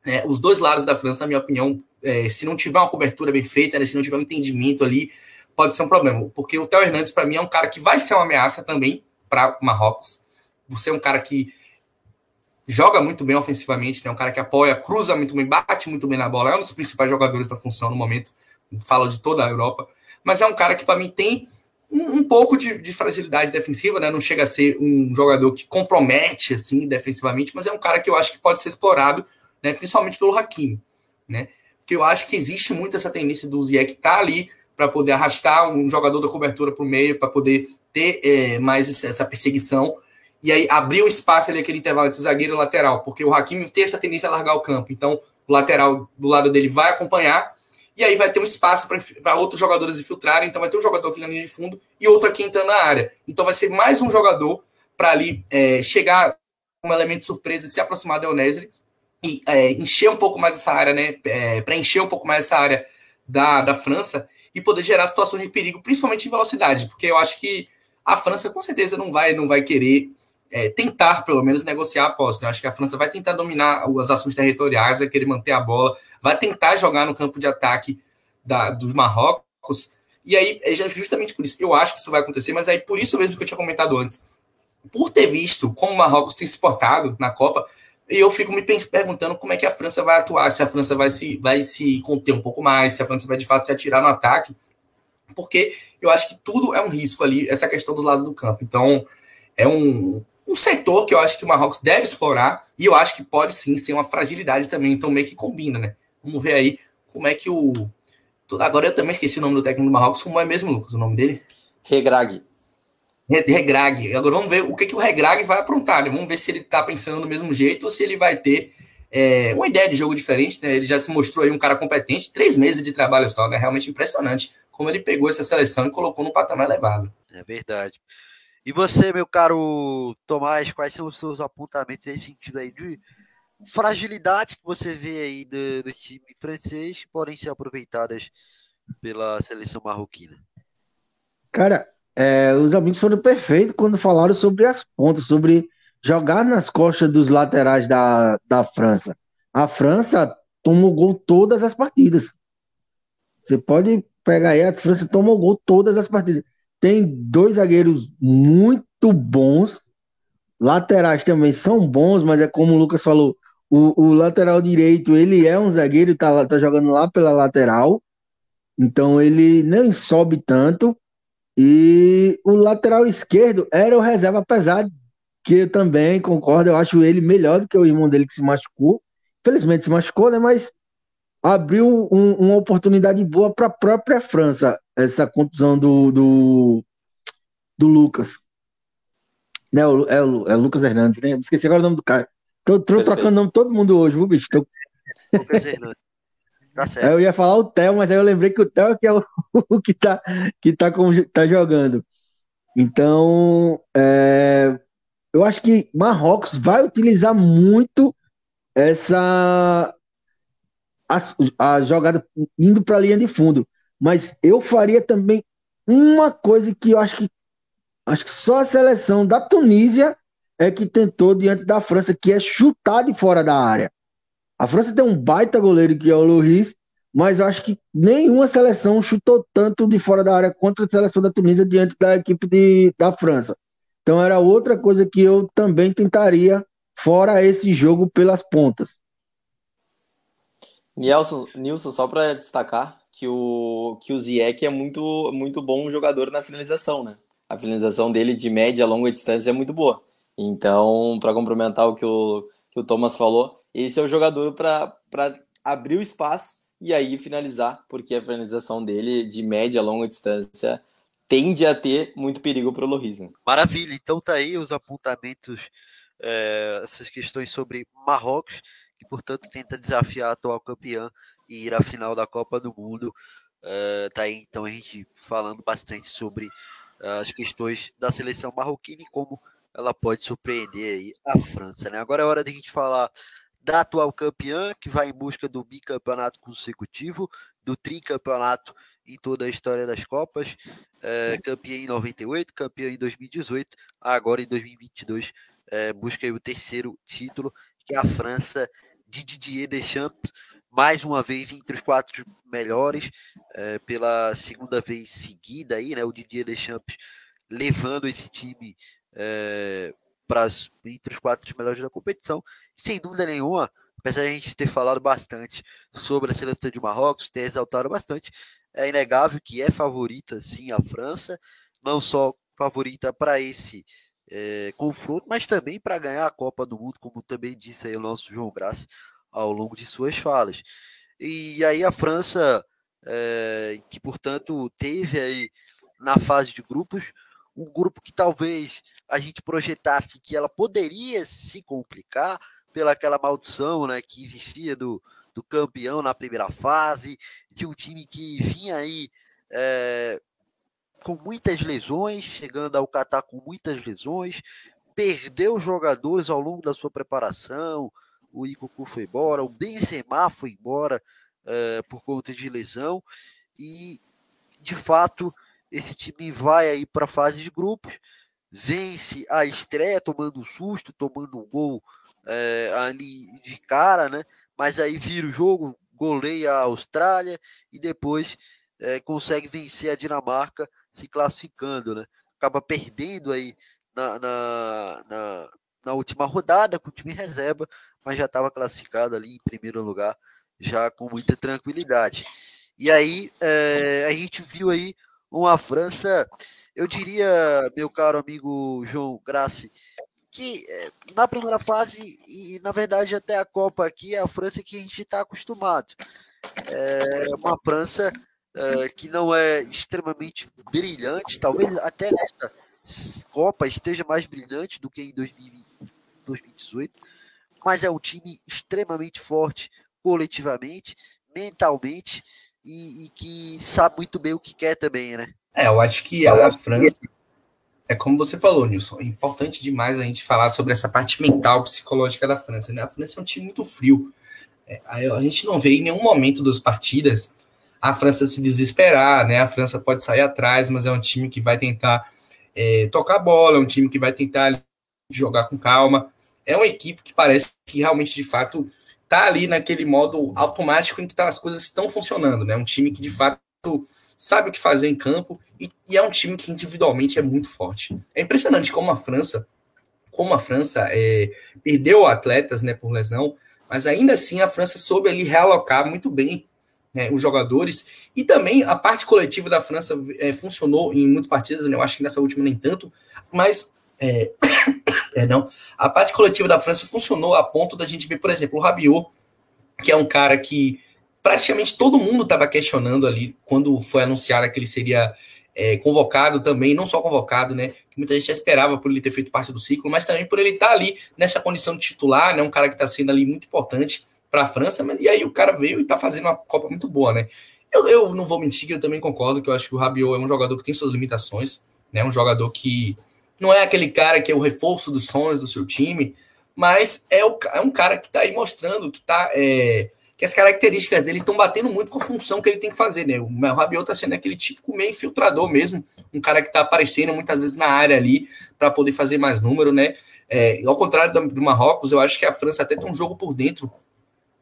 Né? Os dois lados da França, na minha opinião, é, se não tiver uma cobertura bem feita, né? se não tiver um entendimento ali, pode ser um problema. Porque o Theo Hernandes, para mim, é um cara que vai ser uma ameaça também para Marrocos. Você é um cara que joga muito bem ofensivamente, né? um cara que apoia, cruza muito bem, bate muito bem na bola, é um dos principais jogadores da função no momento, falo de toda a Europa, mas é um cara que, para mim, tem um, um pouco de, de, fragilidade defensiva, né? Não chega a ser um jogador que compromete assim defensivamente, mas é um cara que eu acho que pode ser explorado, né? Principalmente pelo Hakimi, né? Porque eu acho que existe muito essa tendência do Ziyech estar tá ali para poder arrastar um jogador da cobertura para o meio, para poder ter é, mais essa perseguição e aí abrir um espaço ali aquele intervalo entre zagueiro e lateral, porque o Hakimi tem essa tendência a largar o campo, então o lateral do lado dele vai acompanhar e aí vai ter um espaço para outros jogadores infiltrarem. Então vai ter um jogador aqui na linha de fundo e outro aqui entrando na área. Então vai ser mais um jogador para ali é, chegar um elemento surpresa e se aproximar do Onesri e é, encher um pouco mais essa área, né? É, para encher um pouco mais essa área da, da França e poder gerar situações de perigo, principalmente em velocidade, porque eu acho que a França com certeza não vai, não vai querer é, tentar, pelo menos, negociar a posse. Né? Acho que a França vai tentar dominar as ações territoriais, vai querer manter a bola, vai tentar jogar no campo de ataque da, do Marrocos. E aí, é justamente por isso, eu acho que isso vai acontecer, mas aí por isso mesmo que eu tinha comentado antes. Por ter visto como o Marrocos tem se portado na Copa, eu fico me perguntando como é que a França vai atuar, se a França vai se, vai se conter um pouco mais, se a França vai de fato se atirar no ataque, porque eu acho que tudo é um risco ali, essa questão dos lados do campo. Então, é um, um setor que eu acho que o Marrocos deve explorar e eu acho que pode sim ser uma fragilidade também, então meio que combina, né? Vamos ver aí como é que o. Agora eu também esqueci o nome do técnico do Marrocos, como é mesmo, Lucas, o nome dele? Regrag. Regrag. Agora vamos ver o que, que o Regrag vai aprontar, né? Vamos ver se ele tá pensando do mesmo jeito ou se ele vai ter é, uma ideia de jogo diferente, né? Ele já se mostrou aí um cara competente, três meses de trabalho só, né? Realmente impressionante como ele pegou essa seleção e colocou no patamar elevado. É verdade. E você, meu caro Tomás, quais são os seus apontamentos nesse sentido aí de fragilidades que você vê aí do, do time francês podem ser aproveitadas pela seleção marroquina? Cara, é, os amigos foram perfeitos quando falaram sobre as pontas, sobre jogar nas costas dos laterais da, da França. A França tomou gol todas as partidas. Você pode pegar aí, a França tomou gol todas as partidas tem dois zagueiros muito bons. Laterais também são bons, mas é como o Lucas falou, o, o lateral direito, ele é um zagueiro, tá, tá jogando lá pela lateral, então ele nem sobe tanto. E o lateral esquerdo era o reserva, apesar que eu também concordo, eu acho ele melhor do que o irmão dele que se machucou. Infelizmente se machucou, né? Mas abriu um, uma oportunidade boa para a própria França, essa contusão do, do, do Lucas. Não, é o, é o Lucas Hernandes, né? Esqueci agora o nome do cara. Tô, tô trocando nome todo mundo hoje, viu, bicho? Tô... Lucas Hernandes. Tá certo. Eu ia falar o Theo, mas aí eu lembrei que o Theo é que é o, <laughs> o que, tá, que tá, com, tá jogando. Então, é, eu acho que Marrocos vai utilizar muito essa a, a jogada indo para a linha de fundo. Mas eu faria também uma coisa que eu acho que acho que só a seleção da Tunísia é que tentou diante da França, que é chutar de fora da área. A França tem um baita goleiro que é o Luiz, mas eu acho que nenhuma seleção chutou tanto de fora da área contra a seleção da Tunísia diante da equipe de, da França. Então era outra coisa que eu também tentaria, fora esse jogo pelas pontas. Nilson, Nilson só para destacar que o, que o Ziyech é muito, muito bom jogador na finalização, né? A finalização dele de média a longa distância é muito boa. Então, para complementar o que o, que o Thomas falou, esse é o jogador para abrir o espaço e aí finalizar, porque a finalização dele de média a longa distância tende a ter muito perigo para o Loris. Né? Maravilha, então tá aí os apontamentos, é, essas questões sobre Marrocos, que portanto tenta desafiar a atual campeã e ir à final da Copa do Mundo. É, tá aí então a gente falando bastante sobre é, as questões da seleção marroquina e como ela pode surpreender aí a França. Né? Agora é hora de a gente falar da atual campeã, que vai em busca do bicampeonato consecutivo, do tricampeonato em toda a história das Copas, é, campeã em 98, campeã em 2018, agora em 2022 é, busca o terceiro título, que é a França de Didier Deschamps, mais uma vez entre os quatro melhores, é, pela segunda vez seguida aí, né, o Didier Deschamps levando esse time é, para entre os quatro melhores da competição. Sem dúvida nenhuma, apesar de a gente ter falado bastante sobre a seleção de Marrocos, ter exaltado bastante, é inegável que é favorita sim a França, não só favorita para esse é, confronto, mas também para ganhar a Copa do Mundo, como também disse aí o nosso João Graça ao longo de suas falas. E aí a França, é, que portanto teve aí na fase de grupos um grupo que talvez a gente projetasse que ela poderia se complicar pela aquela maldição né, que existia do, do campeão na primeira fase, de um time que vinha aí é, com muitas lesões, chegando ao Catar com muitas lesões, perdeu jogadores ao longo da sua preparação, o Ikuku foi embora, o Benzema foi embora é, por conta de lesão, e de fato esse time vai aí para a fase de grupos, vence a estreia tomando um susto, tomando um gol é, ali de cara, né? Mas aí vira o jogo, goleia a Austrália e depois é, consegue vencer a Dinamarca, se classificando, né? Acaba perdendo aí na, na, na, na última rodada com o time reserva, mas já estava classificado ali em primeiro lugar, já com muita tranquilidade. E aí é, a gente viu aí uma França, eu diria, meu caro amigo João Grassi, que eh, na primeira fase, e na verdade até a Copa aqui, é a França que a gente está acostumado. É uma França é, que não é extremamente brilhante, talvez até nessa Copa esteja mais brilhante do que em 2018, mas é um time extremamente forte coletivamente, mentalmente e, e, que sabe muito bem o que quer também, né? É, eu acho que a França, é como você falou, Nilson, é importante demais a gente falar sobre essa parte mental, psicológica da França. Né? A França é um time muito frio. É, a gente não vê em nenhum momento das partidas a França se desesperar, né? A França pode sair atrás, mas é um time que vai tentar é, tocar a bola, é um time que vai tentar jogar com calma. É uma equipe que parece que realmente, de fato, tá ali naquele modo automático em que tá, as coisas estão funcionando, né? Um time que de fato sabe o que fazer em campo e, e, é um time que individualmente é muito forte. É impressionante como a França, como a França é, perdeu atletas, né, por lesão, mas ainda assim a França soube ali realocar muito bem né, os jogadores e também a parte coletiva da França é, funcionou em muitas partidas, né, eu acho que nessa última nem tanto, mas é, <laughs> perdão, a parte coletiva da França funcionou a ponto da gente ver, por exemplo, o Rabiot, que é um cara que praticamente todo mundo estava questionando ali quando foi anunciado que ele seria é, convocado também, não só convocado, né? Que muita gente já esperava por ele ter feito parte do ciclo, mas também por ele estar tá ali nessa condição de titular, né? Um cara que está sendo ali muito importante para a França, mas, e aí o cara veio e está fazendo uma Copa muito boa, né? Eu, eu não vou mentir eu também concordo que eu acho que o Rabiot é um jogador que tem suas limitações, né? Um jogador que não é aquele cara que é o reforço dos sonhos do seu time, mas é, o, é um cara que está aí mostrando que está é, que as características dele estão batendo muito com a função que ele tem que fazer, né? O Rabiot está sendo aquele típico meio infiltrador mesmo, um cara que está aparecendo muitas vezes na área ali para poder fazer mais número, né? É, ao contrário do, do Marrocos, eu acho que a França até tem um jogo por dentro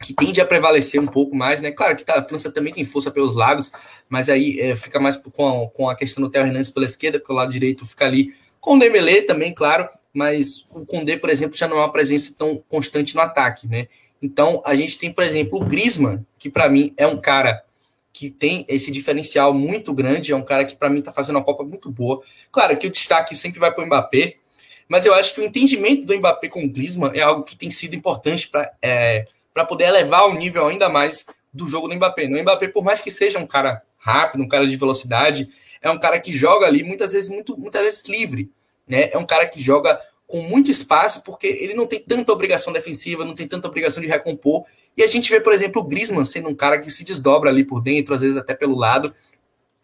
que tende a prevalecer um pouco mais, né? Claro que tá, a França também tem força pelos lados, mas aí é, fica mais com a, com a questão do Theo Hernandes pela esquerda, porque o lado direito fica ali com o Dembélé também, claro, mas o Condé, por exemplo, já não é uma presença tão constante no ataque, né? Então, a gente tem, por exemplo, o Griezmann, que para mim é um cara que tem esse diferencial muito grande, é um cara que para mim está fazendo uma Copa muito boa. Claro que o destaque sempre vai para o Mbappé, mas eu acho que o entendimento do Mbappé com o Griezmann é algo que tem sido importante para é, poder elevar o nível ainda mais do jogo do Mbappé. O Mbappé, por mais que seja um cara rápido, um cara de velocidade, é um cara que joga ali muitas vezes muito, muitas vezes livre, né? É um cara que joga com muito espaço porque ele não tem tanta obrigação defensiva, não tem tanta obrigação de recompor. E a gente vê, por exemplo, o Griezmann sendo um cara que se desdobra ali por dentro, às vezes até pelo lado,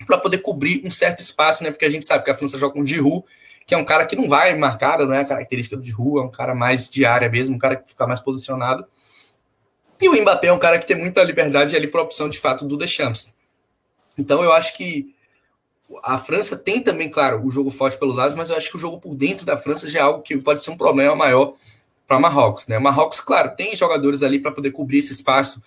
para poder cobrir um certo espaço, né? Porque a gente sabe que a França joga com o Giroud, que é um cara que não vai marcar, não é a característica do Giroud, é um cara mais de área mesmo, um cara que fica mais posicionado. E o Mbappé é um cara que tem muita liberdade ali para opção de fato do Deschamps. Então eu acho que a França tem também, claro, o jogo forte pelos lados, mas eu acho que o jogo por dentro da França já é algo que pode ser um problema maior para Marrocos, né? Marrocos, claro, tem jogadores ali para poder cobrir esse espaço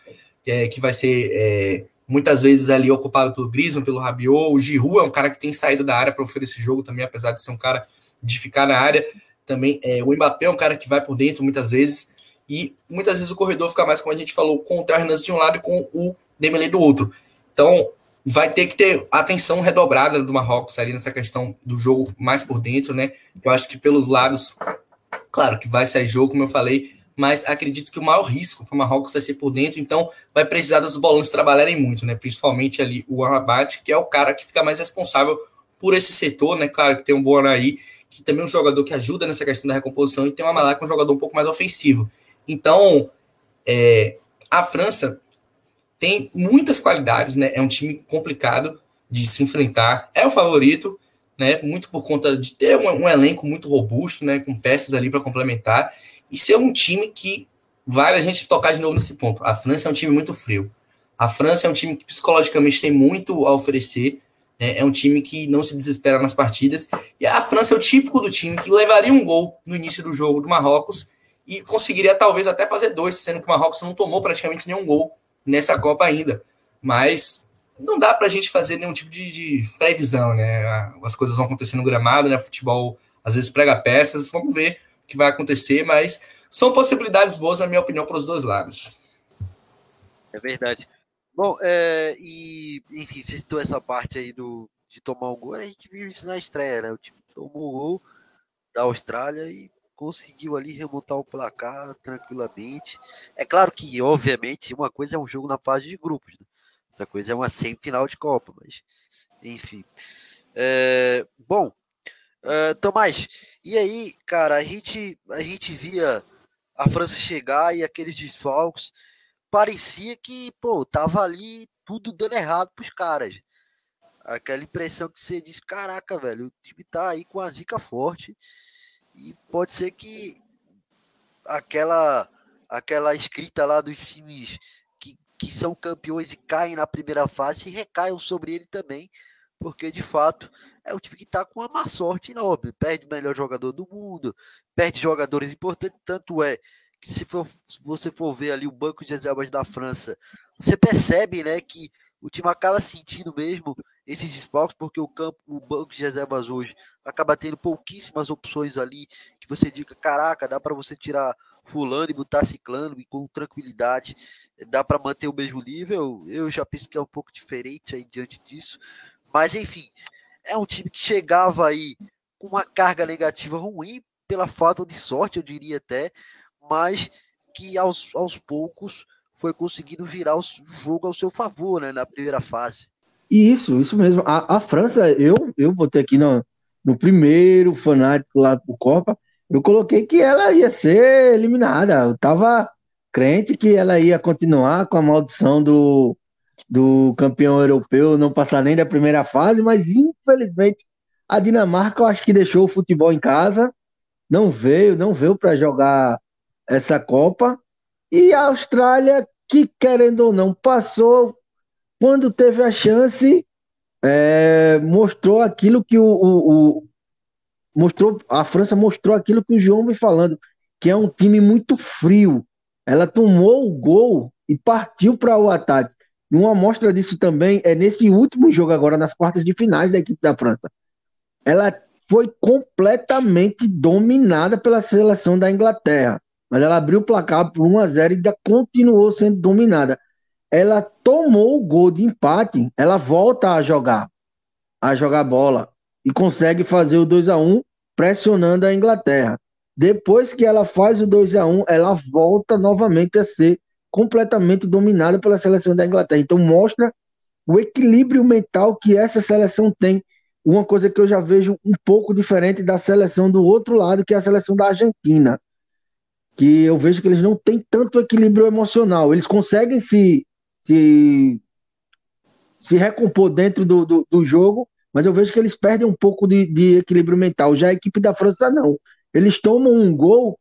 é, que vai ser é, muitas vezes ali ocupado pelo Griezmann, pelo Rabiot. O Giroud é um cara que tem saído da área para oferecer jogo também, apesar de ser um cara de ficar na área. Também é, o Mbappé é um cara que vai por dentro muitas vezes. E muitas vezes o corredor fica mais, como a gente falou, com o Hernandes de um lado e com o Dembélé do outro. Então, vai ter que ter atenção redobrada do Marrocos ali nessa questão do jogo mais por dentro, né? Eu acho que pelos lados, claro que vai sair jogo, como eu falei, mas acredito que o maior risco para o Marrocos vai ser por dentro, então vai precisar dos bolões trabalharem muito, né? Principalmente ali o Arabat, que é o cara que fica mais responsável por esse setor, né? Claro que tem um Bona aí, que também é um jogador que ajuda nessa questão da recomposição, e tem o Amalá, que é um jogador um pouco mais ofensivo. Então, é, a França tem muitas qualidades, né? É um time complicado de se enfrentar. É o favorito, né? Muito por conta de ter um, um elenco muito robusto, né? Com peças ali para complementar e ser um time que vale a gente tocar de novo nesse ponto. A França é um time muito frio. A França é um time que psicologicamente tem muito a oferecer. Né? É um time que não se desespera nas partidas. E a França é o típico do time que levaria um gol no início do jogo do Marrocos e conseguiria talvez até fazer dois, sendo que o Marrocos não tomou praticamente nenhum gol nessa Copa ainda. Mas não dá para a gente fazer nenhum tipo de, de, previsão, né? As coisas vão acontecer no gramado, né? Futebol às vezes prega peças, vamos ver o que vai acontecer, mas são possibilidades boas, na minha opinião, para os dois lados. É verdade. Bom, é, e enfim, você citou essa parte aí do, de tomar um gol, a gente viu isso na estreia, né? O time tomou um gol da Austrália e conseguiu ali remontar o placar tranquilamente. É claro que, obviamente, uma coisa é um jogo na fase de grupos, né? outra coisa é uma semifinal de Copa, mas enfim. É, bom, é, Tomás, e aí, cara, a gente, a gente via a França chegar e aqueles desfalques, parecia que, pô, tava ali tudo dando errado pros caras. Aquela impressão que você diz, caraca, velho, o time tá aí com a zica forte e pode ser que aquela aquela escrita lá dos times que, que são campeões e caem na primeira fase recaiam sobre ele também, porque de fato é o time que está com uma má sorte enorme. Perde o melhor jogador do mundo, perde jogadores importantes, tanto é que se, for, se você for ver ali o banco de reservas da França, você percebe né, que o time acaba sentindo mesmo esses desfalques, porque o campo, o banco de reservas hoje acaba tendo pouquíssimas opções ali que você diga, caraca, dá para você tirar fulano e botar ciclano e com tranquilidade dá para manter o mesmo nível. Eu já penso que é um pouco diferente aí diante disso, mas enfim, é um time que chegava aí com uma carga negativa ruim pela falta de sorte, eu diria até, mas que aos, aos poucos foi conseguindo virar o jogo ao seu favor, né, na primeira fase. Isso, isso mesmo. A, a França, eu eu botei aqui no, no primeiro fanático lá do Copa, eu coloquei que ela ia ser eliminada. Eu tava crente que ela ia continuar com a maldição do, do campeão europeu, não passar nem da primeira fase, mas infelizmente a Dinamarca eu acho que deixou o futebol em casa, não veio, não veio para jogar essa Copa. E a Austrália, que querendo ou não, passou quando teve a chance, é, mostrou aquilo que o, o, o, mostrou a França mostrou aquilo que o João vem falando, que é um time muito frio. Ela tomou o gol e partiu para o ataque. Uma amostra disso também é nesse último jogo agora nas quartas de finais da equipe da França. Ela foi completamente dominada pela seleção da Inglaterra. Mas ela abriu o placar por 1 a 0 e ainda continuou sendo dominada. Ela tomou o gol de empate, ela volta a jogar, a jogar bola e consegue fazer o 2 a 1 pressionando a Inglaterra. Depois que ela faz o 2 a 1, ela volta novamente a ser completamente dominada pela seleção da Inglaterra. Então mostra o equilíbrio mental que essa seleção tem uma coisa que eu já vejo um pouco diferente da seleção do outro lado, que é a seleção da Argentina. Que eu vejo que eles não têm tanto equilíbrio emocional. Eles conseguem se, se, se recompor dentro do, do, do jogo, mas eu vejo que eles perdem um pouco de, de equilíbrio mental. Já a equipe da França, não. Eles tomam um gol.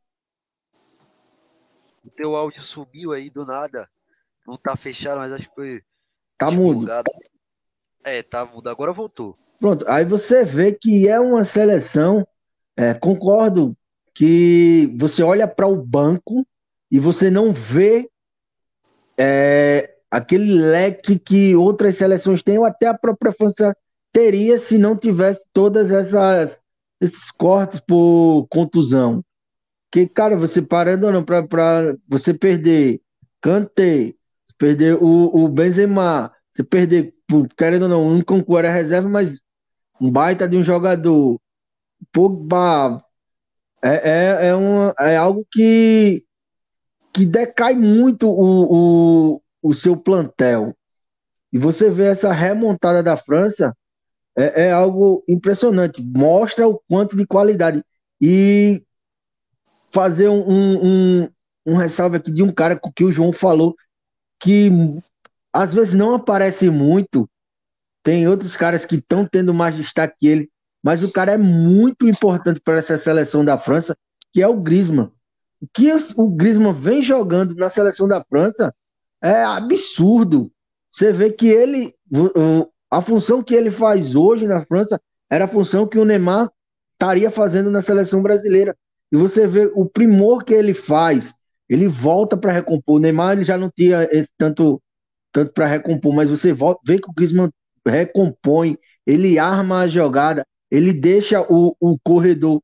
O teu áudio sumiu aí do nada. Não tá fechado, mas acho que foi. Tá mudo. É, tá mudo. Agora voltou. Pronto, aí você vê que é uma seleção. É, concordo que você olha para o banco e você não vê é, aquele leque que outras seleções têm, ou até a própria França teria se não tivesse todas essas esses cortes por contusão. Que, cara, você parando ou não, para você perder Kanté, perder o, o Benzema, você perder, querendo ou não, um concurso era reserva, mas um baita de um jogador. Pogba é, é, é, uma, é algo que, que decai muito o, o, o seu plantel. E você vê essa remontada da França, é, é algo impressionante. Mostra o quanto de qualidade. E fazer um, um, um, um ressalve aqui de um cara que o João falou, que às vezes não aparece muito, tem outros caras que estão tendo mais destaque que ele, mas o cara é muito importante para essa seleção da França, que é o Griezmann. O que o Griezmann vem jogando na seleção da França é absurdo. Você vê que ele, a função que ele faz hoje na França era a função que o Neymar estaria fazendo na seleção brasileira. E você vê o primor que ele faz, ele volta para recompor. O Neymar ele já não tinha esse tanto tanto para recompor, mas você vê que o Griezmann recompõe, ele arma a jogada, ele deixa o, o corredor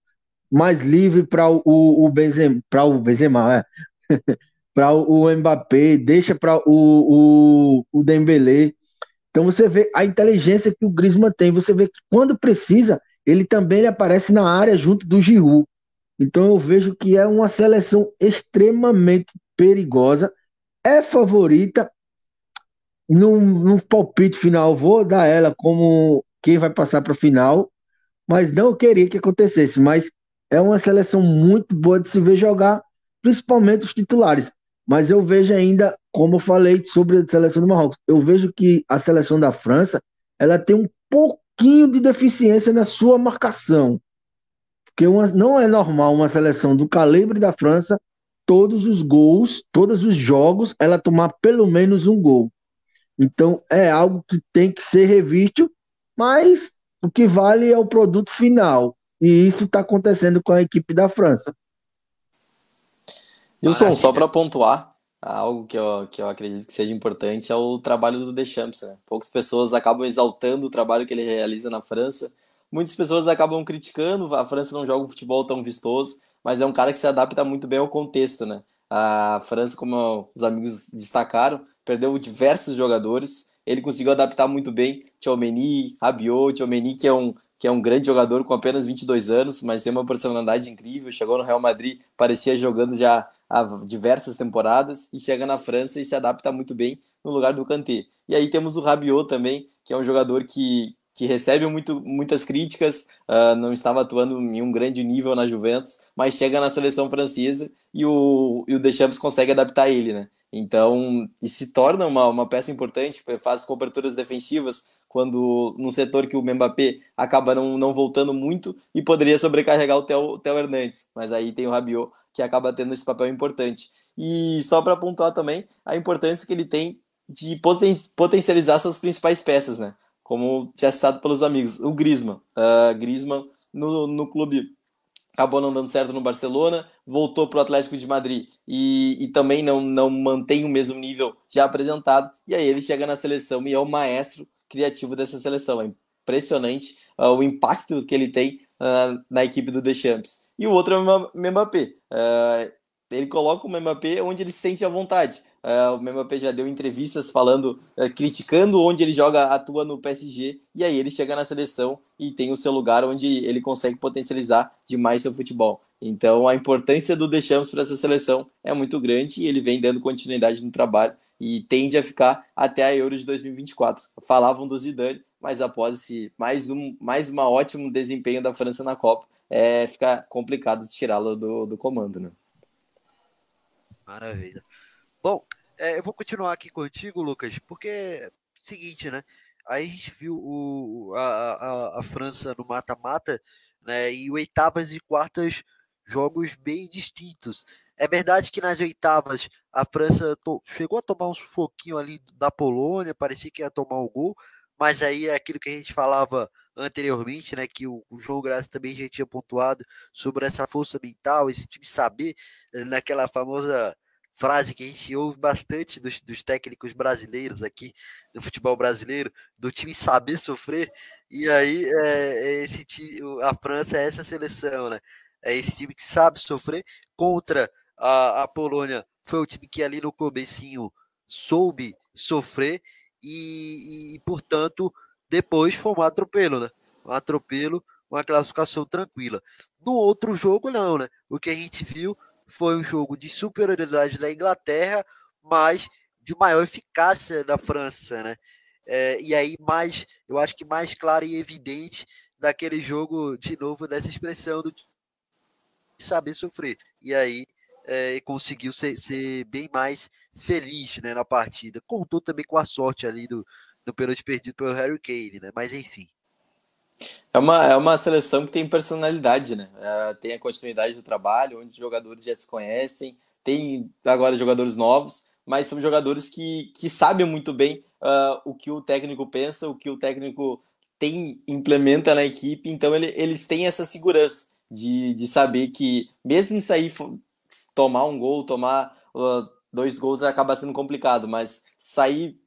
mais livre para o, o Benzema, para o Benzema, é. <laughs> para o, Mbappé, deixa para o, o, o Dembélé. Então você vê a inteligência que o Griezmann tem, você vê que quando precisa, ele também aparece na área junto do Giroud. Então eu vejo que é uma seleção extremamente perigosa, é favorita, num, palpite final, vou dar ela como quem vai passar para a final, mas não queria que acontecesse. Mas é uma seleção muito boa de se ver jogar, principalmente os titulares. Mas eu vejo ainda, como eu falei sobre a seleção do Marrocos, eu vejo que a seleção da França ela tem um pouquinho de deficiência na sua marcação. Porque uma, não é normal uma seleção do calibre da França, todos os gols, todos os jogos, ela tomar pelo menos um gol. Então é algo que tem que ser revisto, mas o que vale é o produto final. E isso está acontecendo com a equipe da França. Wilson, só para pontuar, algo que eu, que eu acredito que seja importante é o trabalho do Deschamps. Né? Poucas pessoas acabam exaltando o trabalho que ele realiza na França. Muitas pessoas acabam criticando, a França não joga um futebol tão vistoso, mas é um cara que se adapta muito bem ao contexto. Né? A França, como os amigos destacaram, perdeu diversos jogadores. Ele conseguiu adaptar muito bem Tchouameni, Rabiot, Tchouameni que é um que é um grande jogador com apenas 22 anos, mas tem uma personalidade incrível. Chegou no Real Madrid, parecia jogando já há diversas temporadas e chega na França e se adapta muito bem no lugar do Kanté. E aí temos o Rabiot também, que é um jogador que que recebe muito, muitas críticas, uh, não estava atuando em um grande nível na Juventus, mas chega na seleção francesa e o, e o Deschamps consegue adaptar ele, né? Então, e se torna uma, uma peça importante, faz coberturas defensivas, quando num setor que o Mbappé acaba não, não voltando muito e poderia sobrecarregar o Theo, Hernandes, mas aí tem o Rabiot que acaba tendo esse papel importante. E só para pontuar também a importância que ele tem de poten potencializar suas principais peças, né? Como já citado pelos amigos, o Griezmann. Uh, Griezmann no, no clube acabou não dando certo no Barcelona, voltou para o Atlético de Madrid e, e, também não, não mantém o mesmo nível já apresentado, e aí ele chega na seleção e é o maestro criativo dessa seleção. É impressionante uh, o impacto que ele tem uh, na equipe do Deschamps. E o outro é o Mbappé. Uh, ele coloca o Mbappé onde ele sente a vontade. Uh, o Mbappé já deu entrevistas falando, uh, criticando onde ele joga, atua no PSG, e aí ele chega na seleção e tem o seu lugar onde ele consegue potencializar demais seu futebol. Então a importância do Deschamps para essa seleção é muito grande e ele vem dando continuidade no trabalho e tende a ficar até a Euro de 2024. Falavam do Zidane, mas após esse mais um mais uma ótimo desempenho da França na Copa, é, fica complicado tirá-lo do, do comando, né? Maravilha. Bom, é, eu vou continuar aqui contigo, Lucas, porque é seguinte, né? Aí a gente viu o, a, a, a França no mata-mata, né? E oitavas e quartas jogos bem distintos. É verdade que nas oitavas a França chegou a tomar um sufoquinho ali da Polônia, parecia que ia tomar o gol, mas aí é aquilo que a gente falava anteriormente, né? Que o, João Graça também já tinha pontuado sobre essa força mental, esse time saber, eh, naquela famosa frase que a gente ouve bastante dos, dos, técnicos brasileiros aqui no futebol brasileiro, do time saber sofrer, e aí é, é esse time, a França é essa seleção, né? É esse time que sabe sofrer contra a, a Polônia. Foi o time que ali no comecinho soube sofrer e, e, portanto, depois foi um atropelo, né? Um atropelo, uma classificação tranquila. No outro jogo, não, né? O que a gente viu foi um jogo de superioridade da Inglaterra, mas de maior eficácia da França, né? É, e aí mais, eu acho que mais claro e evidente daquele jogo de novo dessa expressão do saber sofrer. E aí é, conseguiu ser, ser, bem mais feliz né, na partida. Contou também com a sorte ali do, do pênalti perdido pelo Harry Kane, né? Mas enfim. É uma, é uma seleção que tem personalidade, né? É, tem a continuidade do trabalho, onde os jogadores já se conhecem, tem agora jogadores novos, mas são jogadores que, que sabem muito bem uh, o que o técnico pensa, o que o técnico tem implementa na equipe, então ele, eles têm essa segurança de, de saber que, mesmo sair tomar um gol, tomar uh, dois gols acaba sendo complicado, mas sair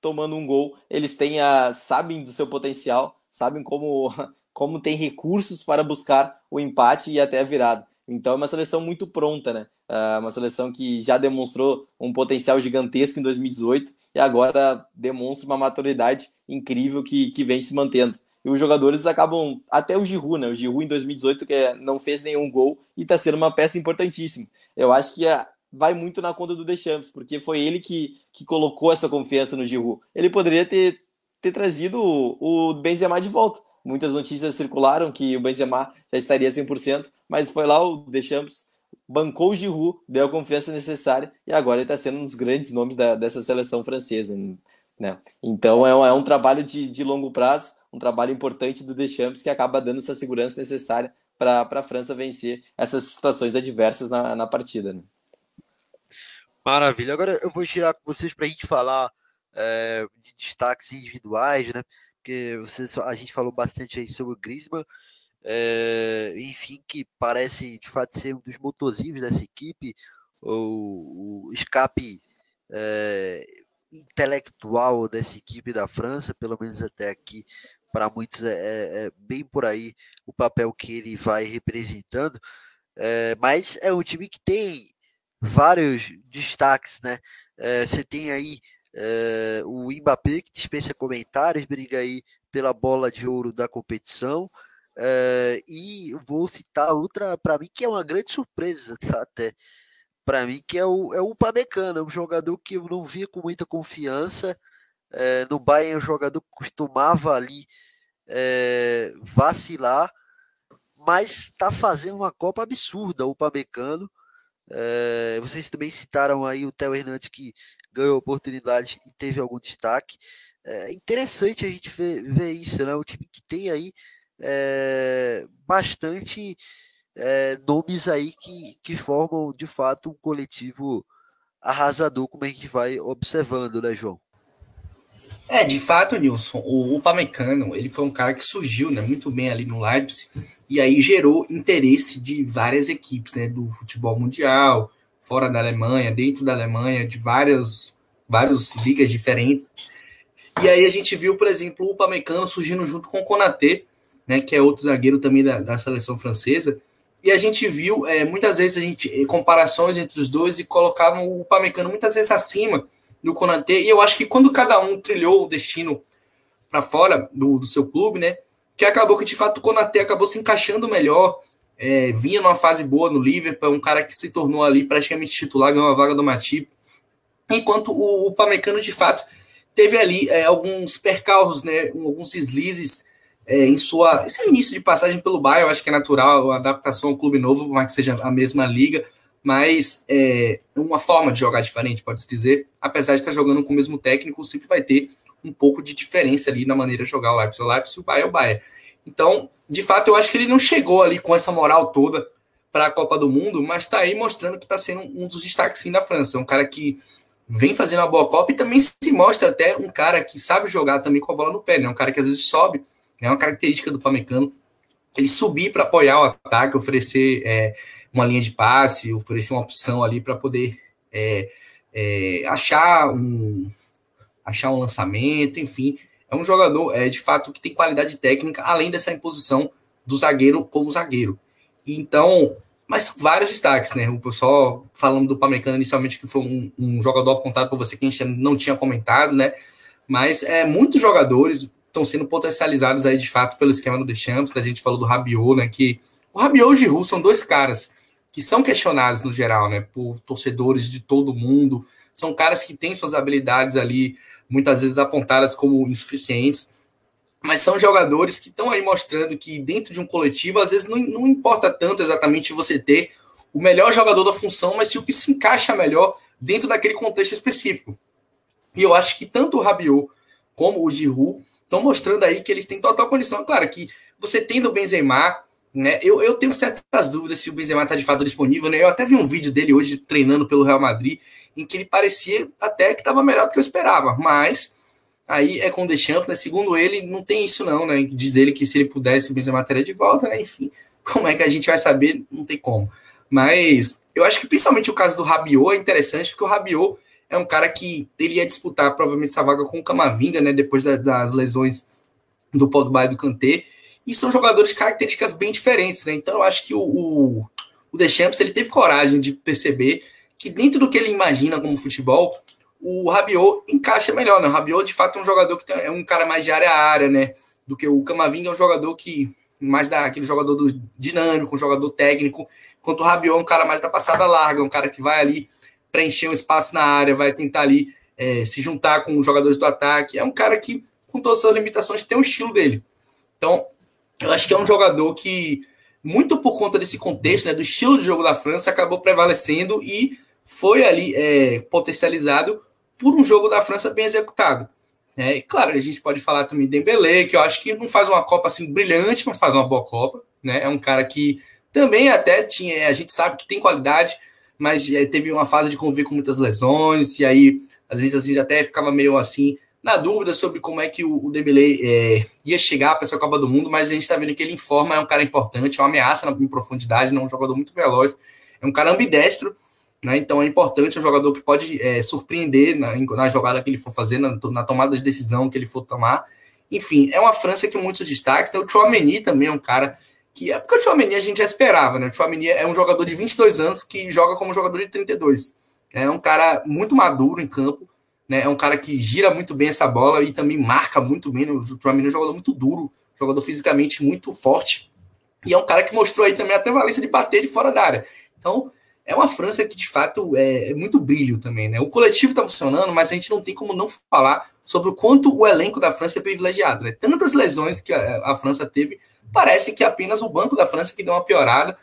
tomando um gol, eles têm a, sabem do seu potencial sabem como, <laughs> como tem recursos para buscar o empate e até a virada. Então é uma seleção muito pronta, né? É uma seleção que já demonstrou um potencial gigantesco em 2018 e agora demonstra uma maturidade incrível que, que vem se mantendo. E os jogadores acabam, até o Giroud, né? O Giroud em 2018 que é, não fez nenhum gol e está sendo uma peça importantíssima. Eu acho que é, vai muito na conta do Deschamps, porque foi ele que, que colocou essa confiança no Giroud. Ele poderia ter ter trazido o Benzema de volta. Muitas notícias circularam que o Benzema já estaria 100%, mas foi lá o Deschamps, bancou o Giroud, deu a confiança necessária e agora ele está sendo um dos grandes nomes da, dessa seleção francesa. Né? Então é um, é um trabalho de, de longo prazo, um trabalho importante do Deschamps que acaba dando essa segurança necessária para a França vencer essas situações adversas na, na partida. Né? Maravilha. Agora eu vou tirar com vocês para a gente falar é, de destaques individuais, né? Porque você, a gente falou bastante aí sobre o Griezmann, é, enfim, que parece de fato ser um dos motorzinhos dessa equipe, o, o escape é, intelectual dessa equipe da França, pelo menos até aqui, para muitos é, é, é, bem por aí o papel que ele vai representando, é, mas é um time que tem vários destaques, né? É, você tem aí é, o Mbappé, que dispensa comentários, briga aí pela bola de ouro da competição. E vou citar outra, para mim, que é uma grande surpresa, tá, até. Para mim, que é o, é o Pamecano, um jogador que eu não via com muita confiança. É, no Bayern, o jogador costumava ali é, vacilar, mas está fazendo uma Copa absurda o Pamecano. É, vocês também citaram aí o Theo Hernandes que ganhou oportunidade e teve algum destaque. É interessante a gente ver, ver isso, né? O time que tem aí é, bastante é, nomes aí que, que formam de fato um coletivo arrasador, como a gente vai observando, né, João? É, de fato, Nilson, o, o Pamecano, ele foi um cara que surgiu né, muito bem ali no Leipzig, e aí gerou interesse de várias equipes, né, do futebol mundial, fora da Alemanha, dentro da Alemanha, de várias, várias ligas diferentes. E aí a gente viu, por exemplo, o Pamecano surgindo junto com o Konaté, né, que é outro zagueiro também da, da seleção francesa, e a gente viu é, muitas vezes a gente comparações entre os dois e colocavam o Pamecano muitas vezes acima do Konaté. E eu acho que quando cada um trilhou o destino para fora do, do, seu clube, né? Que acabou que de fato o Konaté acabou se encaixando melhor, é, vinha numa fase boa no Liverpool, um cara que se tornou ali praticamente titular, ganhou a vaga do Matip. Enquanto o, o Pamecano de fato teve ali é, alguns percalços, né? Alguns deslizes é, em sua. Esse é o início de passagem pelo Bayern, eu acho que é natural, a adaptação ao clube novo, por mais que seja a mesma liga, mas é uma forma de jogar diferente, pode-se dizer. Apesar de estar jogando com o mesmo técnico, sempre vai ter um pouco de diferença ali na maneira de jogar o Leipzig. O Leipzig o Bayern é o Bayern. Então, de fato, eu acho que ele não chegou ali com essa moral toda para a Copa do Mundo, mas está aí mostrando que está sendo um dos destaques sim da França. É um cara que vem fazendo uma boa Copa e também se mostra até um cara que sabe jogar também com a bola no pé, né? Um cara que às vezes sobe é uma característica do Pamecano. Ele subir para apoiar o ataque, oferecer é, uma linha de passe, oferecer uma opção ali para poder é, é, achar um achar um lançamento, enfim. É um jogador, é, de fato, que tem qualidade técnica, além dessa imposição do zagueiro como zagueiro. Então, mas vários destaques, né? O pessoal falando do Pamecano inicialmente, que foi um, um jogador apontado por você que a gente não tinha comentado, né? Mas é, muitos jogadores, estão sendo potencializados aí de fato pelo esquema do Deschamps. A gente falou do Rabiot, né? Que o Rabiot e o Giroud são dois caras que são questionados no geral, né? Por torcedores de todo mundo. São caras que têm suas habilidades ali muitas vezes apontadas como insuficientes, mas são jogadores que estão aí mostrando que dentro de um coletivo, às vezes não, não importa tanto exatamente você ter o melhor jogador da função, mas se o que se encaixa melhor dentro daquele contexto específico. E eu acho que tanto o Rabiot como o Giroud estão mostrando aí que eles têm total condição. Claro que você tendo o Benzema, né? Eu, eu tenho certas dúvidas se o Benzema está de fato disponível, né? Eu até vi um vídeo dele hoje treinando pelo Real Madrid, em que ele parecia até que estava melhor do que eu esperava, mas aí é com o Deschamps, né? Segundo ele, não tem isso não, né? Diz ele que se ele pudesse, o Benzema teria de volta, né? Enfim, <laughs> como é que a gente vai saber? Não tem como. Mas eu acho que principalmente o caso do Rabiot é interessante, porque o Rabiot é um cara que ele ia disputar provavelmente essa vaga com o Camavinga, né? Depois da, das lesões do Pogba e do Kanté. E são jogadores de características bem diferentes, né? Então eu acho que o, o, o Deschamps ele teve coragem de perceber que dentro do que ele imagina como futebol, o Rabiot encaixa melhor, né? O Rabiot, de fato, é um jogador que tem, é um cara mais de área a área, né? Do que o Camavinga é um jogador que mais da aquele jogador do dinâmico, um jogador técnico, enquanto o Rabiot é um cara mais da passada larga, um cara que vai ali preencher um espaço na área, vai tentar ali é, se juntar com os jogadores do ataque. É um cara que, com todas as limitações, tem um estilo dele. Então, eu acho que é um jogador que, muito por conta desse contexto, né, do estilo de jogo da França, acabou prevalecendo e foi ali é, potencializado por um jogo da França bem executado. É, e claro, a gente pode falar também de Dembélé, que eu acho que não faz uma Copa assim brilhante, mas faz uma boa Copa. Né? É um cara que também até tinha, a gente sabe que tem qualidade, mas é, teve uma fase de conviver com muitas lesões, e aí às vezes a gente até ficava meio assim, na dúvida sobre como é que o, Dembélé é, ia chegar para essa Copa do Mundo, mas a gente está vendo que ele informa, é um cara importante, é uma ameaça em profundidade, não é um jogador muito veloz, é um cara ambidestro, né? Então é importante, é um jogador que pode é, surpreender na, na, jogada que ele for fazer, na, na, tomada de decisão que ele for tomar. Enfim, é uma França que muitos destaques. Tem o Chouameni também, é um cara que é porque o Chouameni a gente já esperava, né? O Chouameni é um jogador de 22 anos que joga como jogador de 32. É um cara muito maduro em campo, né? É um cara que gira muito bem essa bola e também marca muito bem. Né? O Chouameni é um jogador muito duro, jogador fisicamente muito forte. E é um cara que mostrou aí também até valência de bater de fora da área. Então, é uma França que de fato é, é muito brilho também, né? O coletivo está funcionando, mas a gente não tem como não falar sobre o quanto o elenco da França é privilegiado, né? Tantas lesões que a, a França teve, parece que apenas o banco da França que deu uma piorada,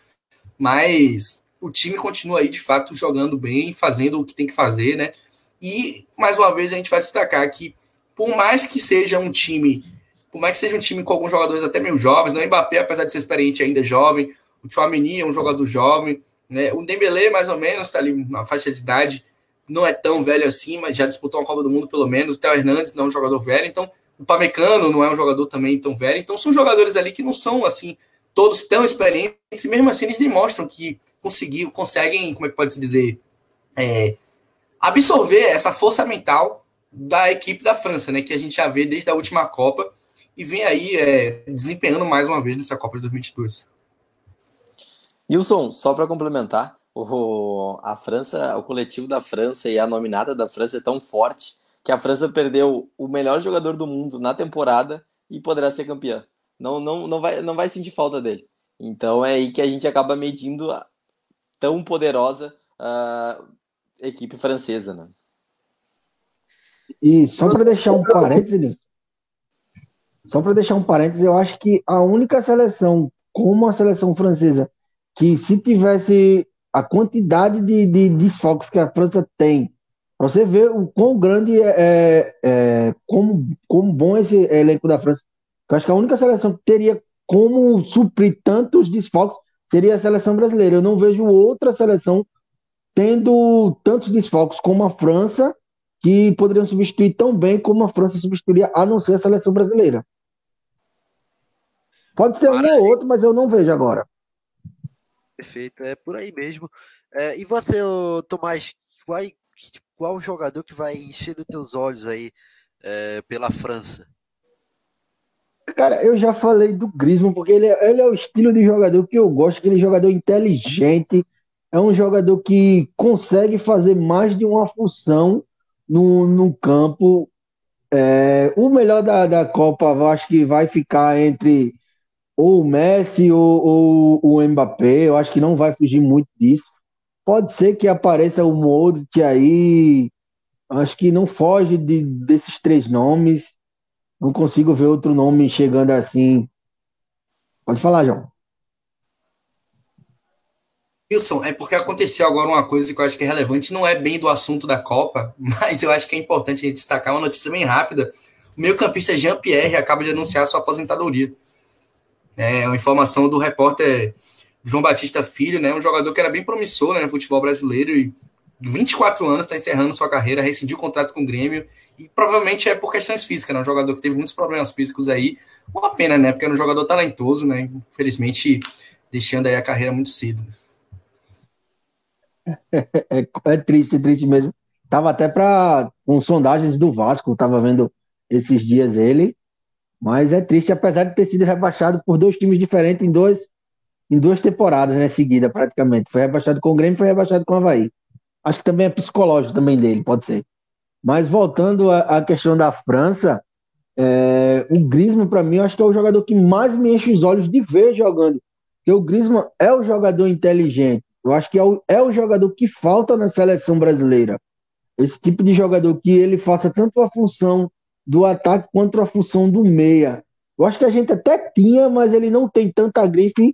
mas o time continua aí de fato jogando bem, fazendo o que tem que fazer, né? E mais uma vez a gente vai destacar que por mais que seja um time, por mais que seja um time com alguns jogadores até meio jovens, né? o Mbappé, apesar de ser experiente, ainda é jovem, o Chouameni é um jogador jovem, né? O Dembélé, mais ou menos, está ali na faixa de idade, não é tão velho assim, mas já disputou uma Copa do Mundo pelo menos. O Theo Hernandes não é um jogador velho, então o Pamecano não é um jogador também tão velho. Então são jogadores ali que não são assim todos tão experientes e mesmo assim eles demonstram que conseguiu, conseguem, como é que pode se dizer, é, absorver essa força mental da equipe da França, né, que a gente já vê desde a última Copa e vem aí é, desempenhando mais uma vez nessa Copa de 2022. Wilson, só para complementar, o, a França, o coletivo da França e a nominada da França é tão forte que a França perdeu o melhor jogador do mundo na temporada e poderá ser campeã. Não, não, não, vai, não vai sentir falta dele. Então é aí que a gente acaba medindo a tão poderosa a equipe francesa, né? E só para deixar um parênteses, só para deixar um parênteses, eu acho que a única seleção como a seleção francesa que se tivesse a quantidade de, de desfalques que a França tem, para você ver o quão grande é, é, é como, como bom esse elenco da França. Eu acho que a única seleção que teria como suprir tantos desfalques seria a seleção brasileira. Eu não vejo outra seleção tendo tantos desfalques como a França que poderiam substituir tão bem como a França substituiria, a não ser a seleção brasileira. Pode ter um ou outro, mas eu não vejo agora. Perfeito, é por aí mesmo. É, e você, Tomás, qual, qual jogador que vai encher os teus olhos aí é, pela França? Cara, eu já falei do Griezmann, porque ele, é, ele é o estilo de jogador que eu gosto, aquele jogador inteligente, é um jogador que consegue fazer mais de uma função no, no campo. É, o melhor da, da Copa, acho que vai ficar entre ou o Messi ou, ou, o Mbappé, eu acho que não vai fugir muito disso. Pode ser que apareça o Modric aí, acho que não foge de, desses três nomes. Não consigo ver outro nome chegando assim. Pode falar, João. Wilson, é porque aconteceu agora uma coisa que eu acho que é relevante, não é bem do assunto da Copa, <laughs> mas eu acho que é importante a gente destacar uma notícia bem rápida. O meio-campista Jean-Pierre acaba de anunciar sua aposentadoria. É uma informação do repórter João Batista Filho, né? Um jogador que era bem promissor né, no futebol brasileiro e 24 anos está encerrando sua carreira, rescindiu o contrato com o Grêmio e provavelmente é por questões físicas, né? Um jogador que teve muitos problemas físicos aí. Uma pena, né? Porque era um jogador talentoso, né? Infelizmente, deixando aí a carreira muito cedo. É, é, triste, é triste mesmo. Tava até para com sondagens do Vasco, tava vendo esses dias ele. Mas é triste, apesar de ter sido rebaixado por dois times diferentes em, dois, em duas temporadas, né, seguida, praticamente. Foi rebaixado com o Grêmio foi rebaixado com o Havaí. Acho que também é psicológico também dele, pode ser. Mas voltando à, à questão da França, é, o Griezmann, para mim, eu acho que é o jogador que mais me enche os olhos de ver jogando. Porque o Griezmann é o jogador inteligente. Eu acho que é o, é o jogador que falta na seleção brasileira. Esse tipo de jogador que ele faça tanto a função do ataque quanto a função do meia. Eu acho que a gente até tinha, mas ele não tem tanta grife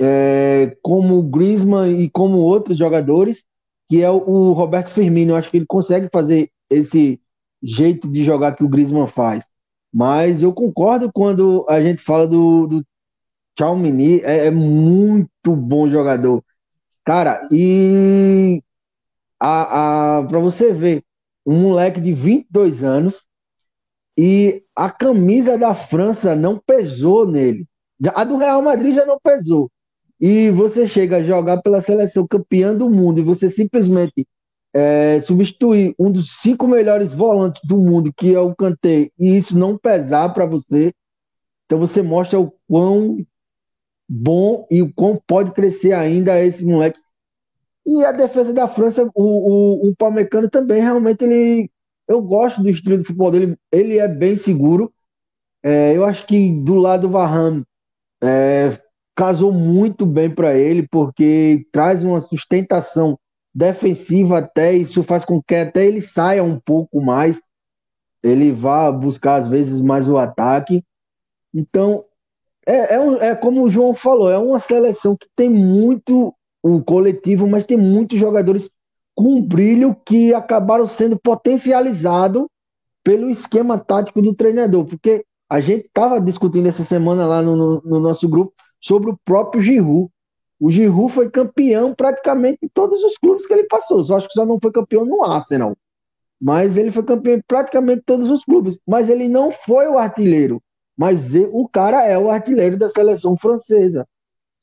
é, como o Griezmann e como outros jogadores, que é o, o, Roberto Firmino. Eu acho que ele consegue fazer esse jeito de jogar que o Griezmann faz. Mas eu concordo quando a gente fala do, do Chalmini, é, é muito bom jogador. Cara, e a, a, para você ver, um moleque de 22 anos e a camisa da França não pesou nele. A do Real Madrid já não pesou. E você chega a jogar pela seleção campeã do mundo e você simplesmente é, substituir um dos cinco melhores volantes do mundo, que é o Kanté, e isso não pesar para você, então você mostra o quão bom e o quão pode crescer ainda esse moleque. E a defesa da França, o, o, o Palmecano também, realmente, ele eu gosto do estilo de futebol dele. Ele é bem seguro. É, eu acho que do lado do Varane, é, casou muito bem para ele, porque traz uma sustentação defensiva até, isso faz com que até ele saia um pouco mais, ele vá buscar às vezes mais o ataque. Então, é, é, um, é como o João falou, é uma seleção que tem muito o coletivo, mas tem muitos jogadores com brilho que acabaram sendo potencializados pelo esquema tático do treinador, porque a gente estava discutindo essa semana lá no, no, no, nosso grupo sobre o próprio Giroud. O Giroud foi campeão praticamente em todos os clubes que ele passou, só acho que só não foi campeão no Arsenal. Mas ele foi campeão em praticamente todos os clubes, mas ele não foi o artilheiro. Mas o cara é o artilheiro da seleção francesa.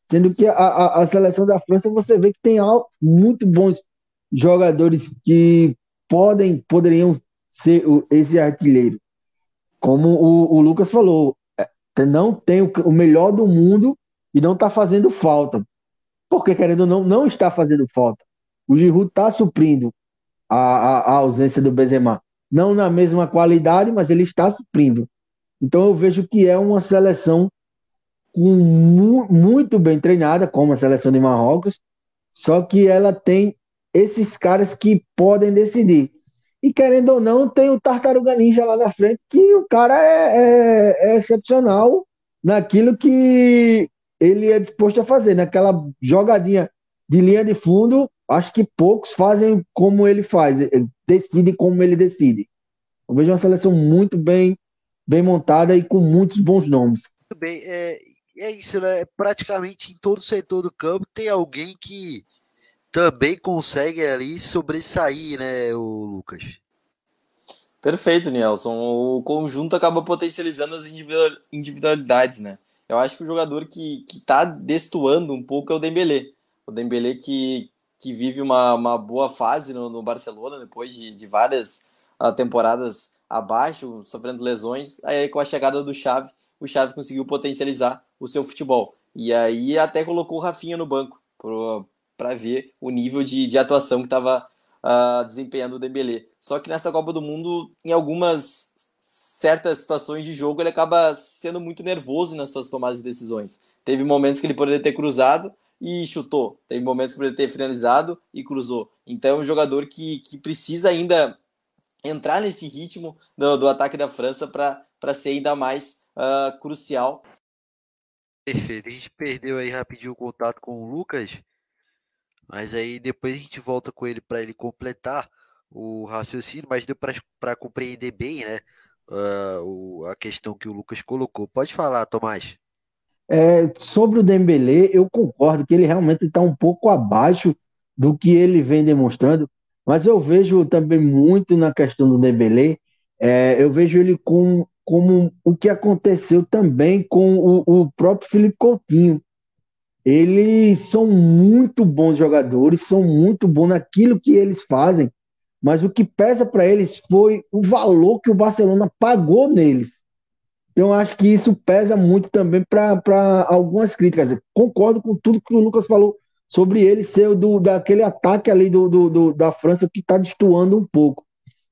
Sendo que a, a, a seleção da França você vê que tem muito bons jogadores que podem poderiam ser esse artilheiro. Como o, o Lucas falou, é, não tem o, o melhor do mundo e não está fazendo falta. Porque, querendo ou não, não está fazendo falta. O Giroud está suprindo a, a, a, ausência do Benzema. Não na mesma qualidade, mas ele está suprindo. Então eu vejo que é uma seleção mu muito bem treinada, como a seleção de Marrocos, só que ela tem esses caras que podem decidir. E querendo ou não, tem o Tartaruga Ninja lá na frente, que o cara é, é, é excepcional naquilo que ele é disposto a fazer. Naquela jogadinha de linha de fundo, acho que poucos fazem como ele faz, decidem como ele decide. Eu vejo uma seleção muito bem, bem montada e com muitos bons nomes. Muito bem, é, é isso, né? Praticamente em todo setor do campo tem alguém que também consegue ali sobressair, né, o Lucas? Perfeito, Nelson. O conjunto acaba potencializando as individualidades, né? Eu acho que o jogador que, que tá destoando um pouco é o Dembélé. O Dembélé que, que vive uma, uma boa fase no, no Barcelona, depois de, de várias uh, temporadas abaixo, sofrendo lesões. Aí com a chegada do Xavi, o Xavi conseguiu potencializar o seu futebol. E aí até colocou o Rafinha no banco para ver o nível de, de atuação que estava uh, ah, desempenhando o Dembélé. Só que nessa Copa do Mundo, em algumas certas situações de jogo, ele acaba sendo muito nervoso nas suas tomadas de decisões. Teve momentos que ele poderia ter cruzado e chutou. Teve momentos que poderia ter finalizado e cruzou. Então é um jogador que, que precisa ainda entrar nesse ritmo do, do ataque da França para ser ainda mais uh, crucial. Perfeito. A gente perdeu aí rapidinho o contato com o Lucas, mas aí depois a gente volta com ele para ele completar o raciocínio, mas deu para compreender bem, né? Uh, o, a questão que o Lucas colocou. Pode falar, Tomás. É, sobre o Dembélé, eu concordo que ele realmente está um pouco abaixo do que ele vem demonstrando, mas eu vejo também muito na questão do Dembélé, é, eu vejo ele com como o que aconteceu também com o, o próprio Felipe Coutinho. Eles são muito bons jogadores, são muito bons naquilo que eles fazem, mas o que pesa para eles foi o valor que o Barcelona pagou neles. Então, acho que isso pesa muito também para algumas críticas. Concordo com tudo que o Lucas falou sobre ele ser do, daquele ataque ali do, do, do da França que está destoando um pouco.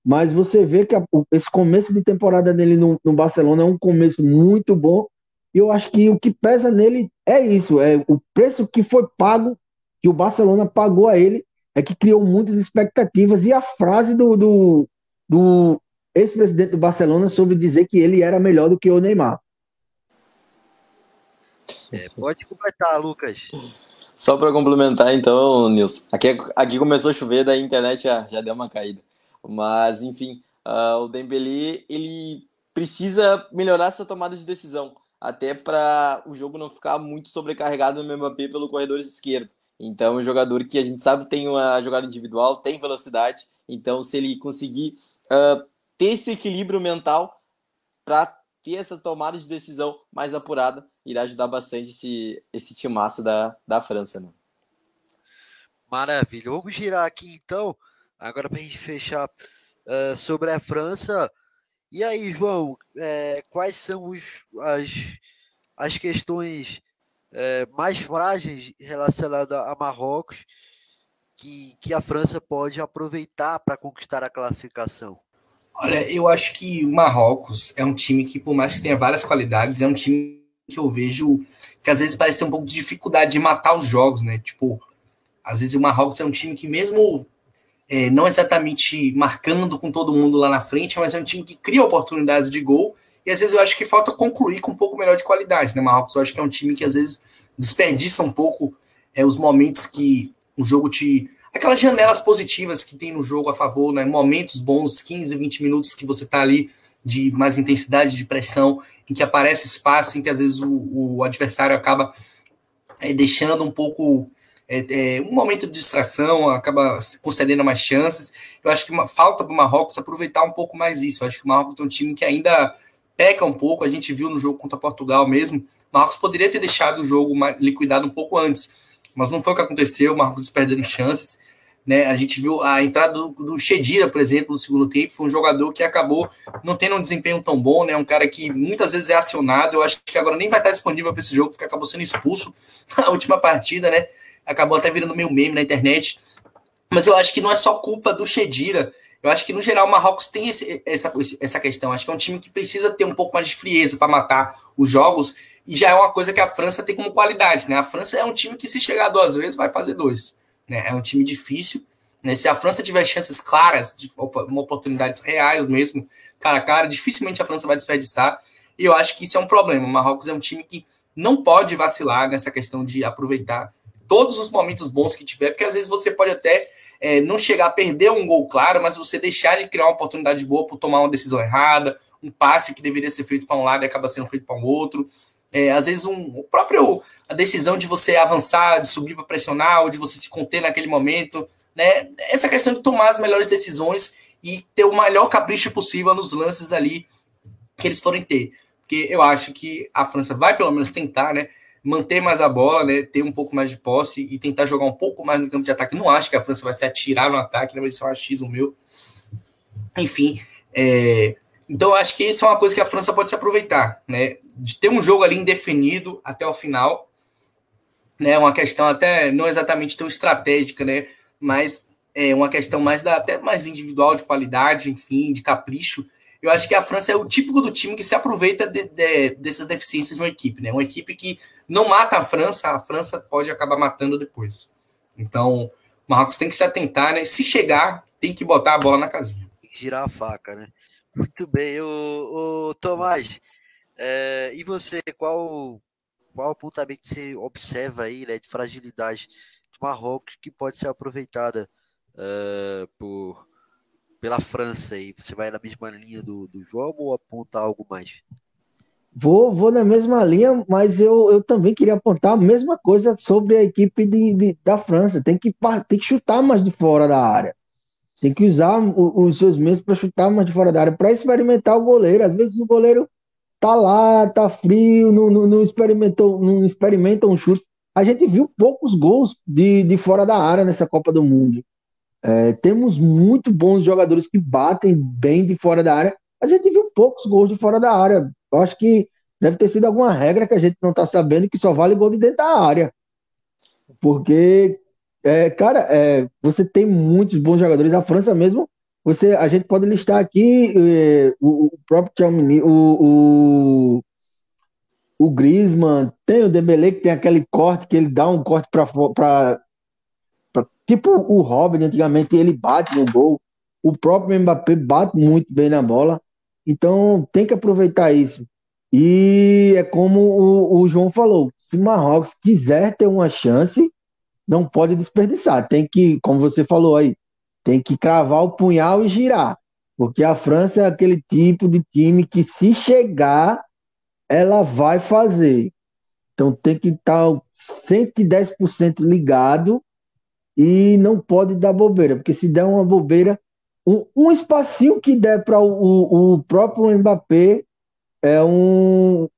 Mas você vê que a, esse começo de temporada dele no, no, Barcelona é um começo muito bom. E eu acho que o que pesa nele é isso: é o preço que foi pago, que o Barcelona pagou a ele, é que criou muitas expectativas. E a frase do, do, do ex-presidente do Barcelona sobre dizer que ele era melhor do que o Neymar. É, pode completar, Lucas. Só para complementar, então, Nilson. Aqui, aqui começou a chover, da internet já, já deu uma caída. Mas, enfim, uh, o Dembélé, ele precisa melhorar essa tomada de decisão, até para o jogo não ficar muito sobrecarregado no Mbappé pelo corredor esquerdo. Então, é um jogador que a gente sabe tem uma jogada individual, tem velocidade. Então, se ele conseguir uh, ter esse equilíbrio mental para ter essa tomada de decisão mais apurada, irá ajudar bastante esse, esse timaço da, da França. Né? Maravilha. Vamos girar aqui então Agora, para a gente fechar uh, sobre a França. E aí, João, é, quais são os, as, as questões é, mais frágeis relacionadas a Marrocos que, que a França pode aproveitar para conquistar a classificação? Olha, eu acho que o Marrocos é um time que, por mais que tenha várias qualidades, é um time que eu vejo que às vezes parece ter um pouco de dificuldade de matar os jogos, né? Tipo, às vezes o Marrocos é um time que mesmo é, não exatamente marcando com todo mundo lá na frente, mas é um time que cria oportunidades de gol e às vezes eu acho que falta concluir com um pouco melhor de qualidade, né? Marrocos eu acho que é um time que às vezes desperdiça um pouco é, os momentos que o jogo te aquelas janelas positivas que tem no jogo a favor, né? Momentos bons, 15, 20 minutos que você tá ali de mais intensidade de pressão, em que aparece espaço, em que às vezes o, o adversário acaba é, deixando um pouco é, é, um momento de distração, acaba concedendo mais chances. Eu acho que uma, falta para o Marrocos aproveitar um pouco mais isso. Eu acho que o Marrocos é um time que ainda peca um pouco. A gente viu no jogo contra Portugal mesmo. O Marrocos poderia ter deixado o jogo liquidado um pouco antes, mas não foi o que aconteceu. O Marrocos perdendo chances. Né? A gente viu a entrada do, do Chedira, por exemplo, no segundo tempo, foi um jogador que acabou não tendo um desempenho tão bom, né? Um cara que muitas vezes é acionado. Eu acho que agora nem vai estar disponível para esse jogo, porque acabou sendo expulso <laughs> na última partida, né? Acabou até virando meio meme na internet. Mas eu acho que não é só culpa do Chedira. Eu acho que, no geral, o Marrocos tem esse, essa, essa questão. Acho que é um time que precisa ter um pouco mais de frieza para matar os jogos. E já é uma coisa que a França tem como qualidade, né? A França é um time que, se chegar duas vezes, vai fazer dois. Né? É um time difícil. Né? Se a França tiver chances claras, de uma oportunidades reais mesmo, cara a cara, dificilmente a França vai desperdiçar. E eu acho que isso é um problema. O Marrocos é um time que não pode vacilar nessa questão de aproveitar todos os momentos bons que tiver, porque às vezes você pode até é, não chegar a perder um gol claro, mas você deixar de criar uma oportunidade boa por tomar uma decisão errada, um passe que deveria ser feito para um lado e acaba sendo feito para um outro. É, às vezes um, o próprio a decisão de você avançar, de subir para pressionar, ou de você se conter naquele momento, né? Essa questão de tomar as melhores decisões e ter o melhor capricho possível nos lances ali que eles forem ter. Porque eu acho que a França vai pelo menos tentar, né? Manter mais a bola, né? Ter um pouco mais de posse e tentar jogar um pouco mais no campo de ataque. Não acho que a França vai se atirar no ataque, né? Isso é um achismo meu. Enfim, é, então, acho que isso é uma coisa que a França pode se aproveitar, né? De ter um jogo ali indefinido até o final, né? Uma questão até não exatamente tão estratégica, né? Mas é uma questão mais da até mais individual de qualidade, enfim, de capricho. Eu acho que a França é o típico do time que se aproveita de, de, dessas deficiências de uma equipe, né? Uma equipe que não mata a França, a França pode acabar matando depois. Então, o Marrocos tem que se atentar, né? Se chegar, tem que botar a bola na casinha. Girar a faca, né? Muito bem, o, o Tomás. É, e você, qual, qual apontamento você observa aí né, de fragilidade do Marrocos que pode ser aproveitada é, por, pela França? E você vai na mesma linha do, do jogo ou aponta algo mais? Vou, vou na mesma linha, mas eu, eu também queria apontar a mesma coisa sobre a equipe de, de da França. Tem que, tem que chutar mais de fora da área. Tem que usar os seus meios para chutar mais de fora da área, para experimentar o goleiro. Às vezes o goleiro tá lá, tá frio, não, não, não, experimentou, não experimenta um chute. A gente viu poucos gols de, de fora da área nessa Copa do Mundo. É, temos muito bons jogadores que batem bem de fora da área. A gente viu poucos gols de fora da área. Eu acho que deve ter sido alguma regra que a gente não está sabendo que só vale gol de dentro da área. Porque é, cara, é, você tem muitos bons jogadores. A França mesmo, você, a gente pode listar aqui é, o, o, próprio Tchouameni, o, o, o Griezmann, tem o Dembélé que tem aquele corte que ele dá um corte para tipo o Robin antigamente ele bate no gol. O próprio Mbappé bate muito bem na bola. Então tem que aproveitar isso. E é como o, o João falou: se Marrocos quiser ter uma chance, não pode desperdiçar. Tem que, como você falou aí, tem que cravar o punhal e girar. Porque a França é aquele tipo de time que, se chegar, ela vai fazer. Então tem que estar 110% ligado e não pode dar bobeira, porque se der uma bobeira, um, um espacinho que der para o, o próprio Mbappé é um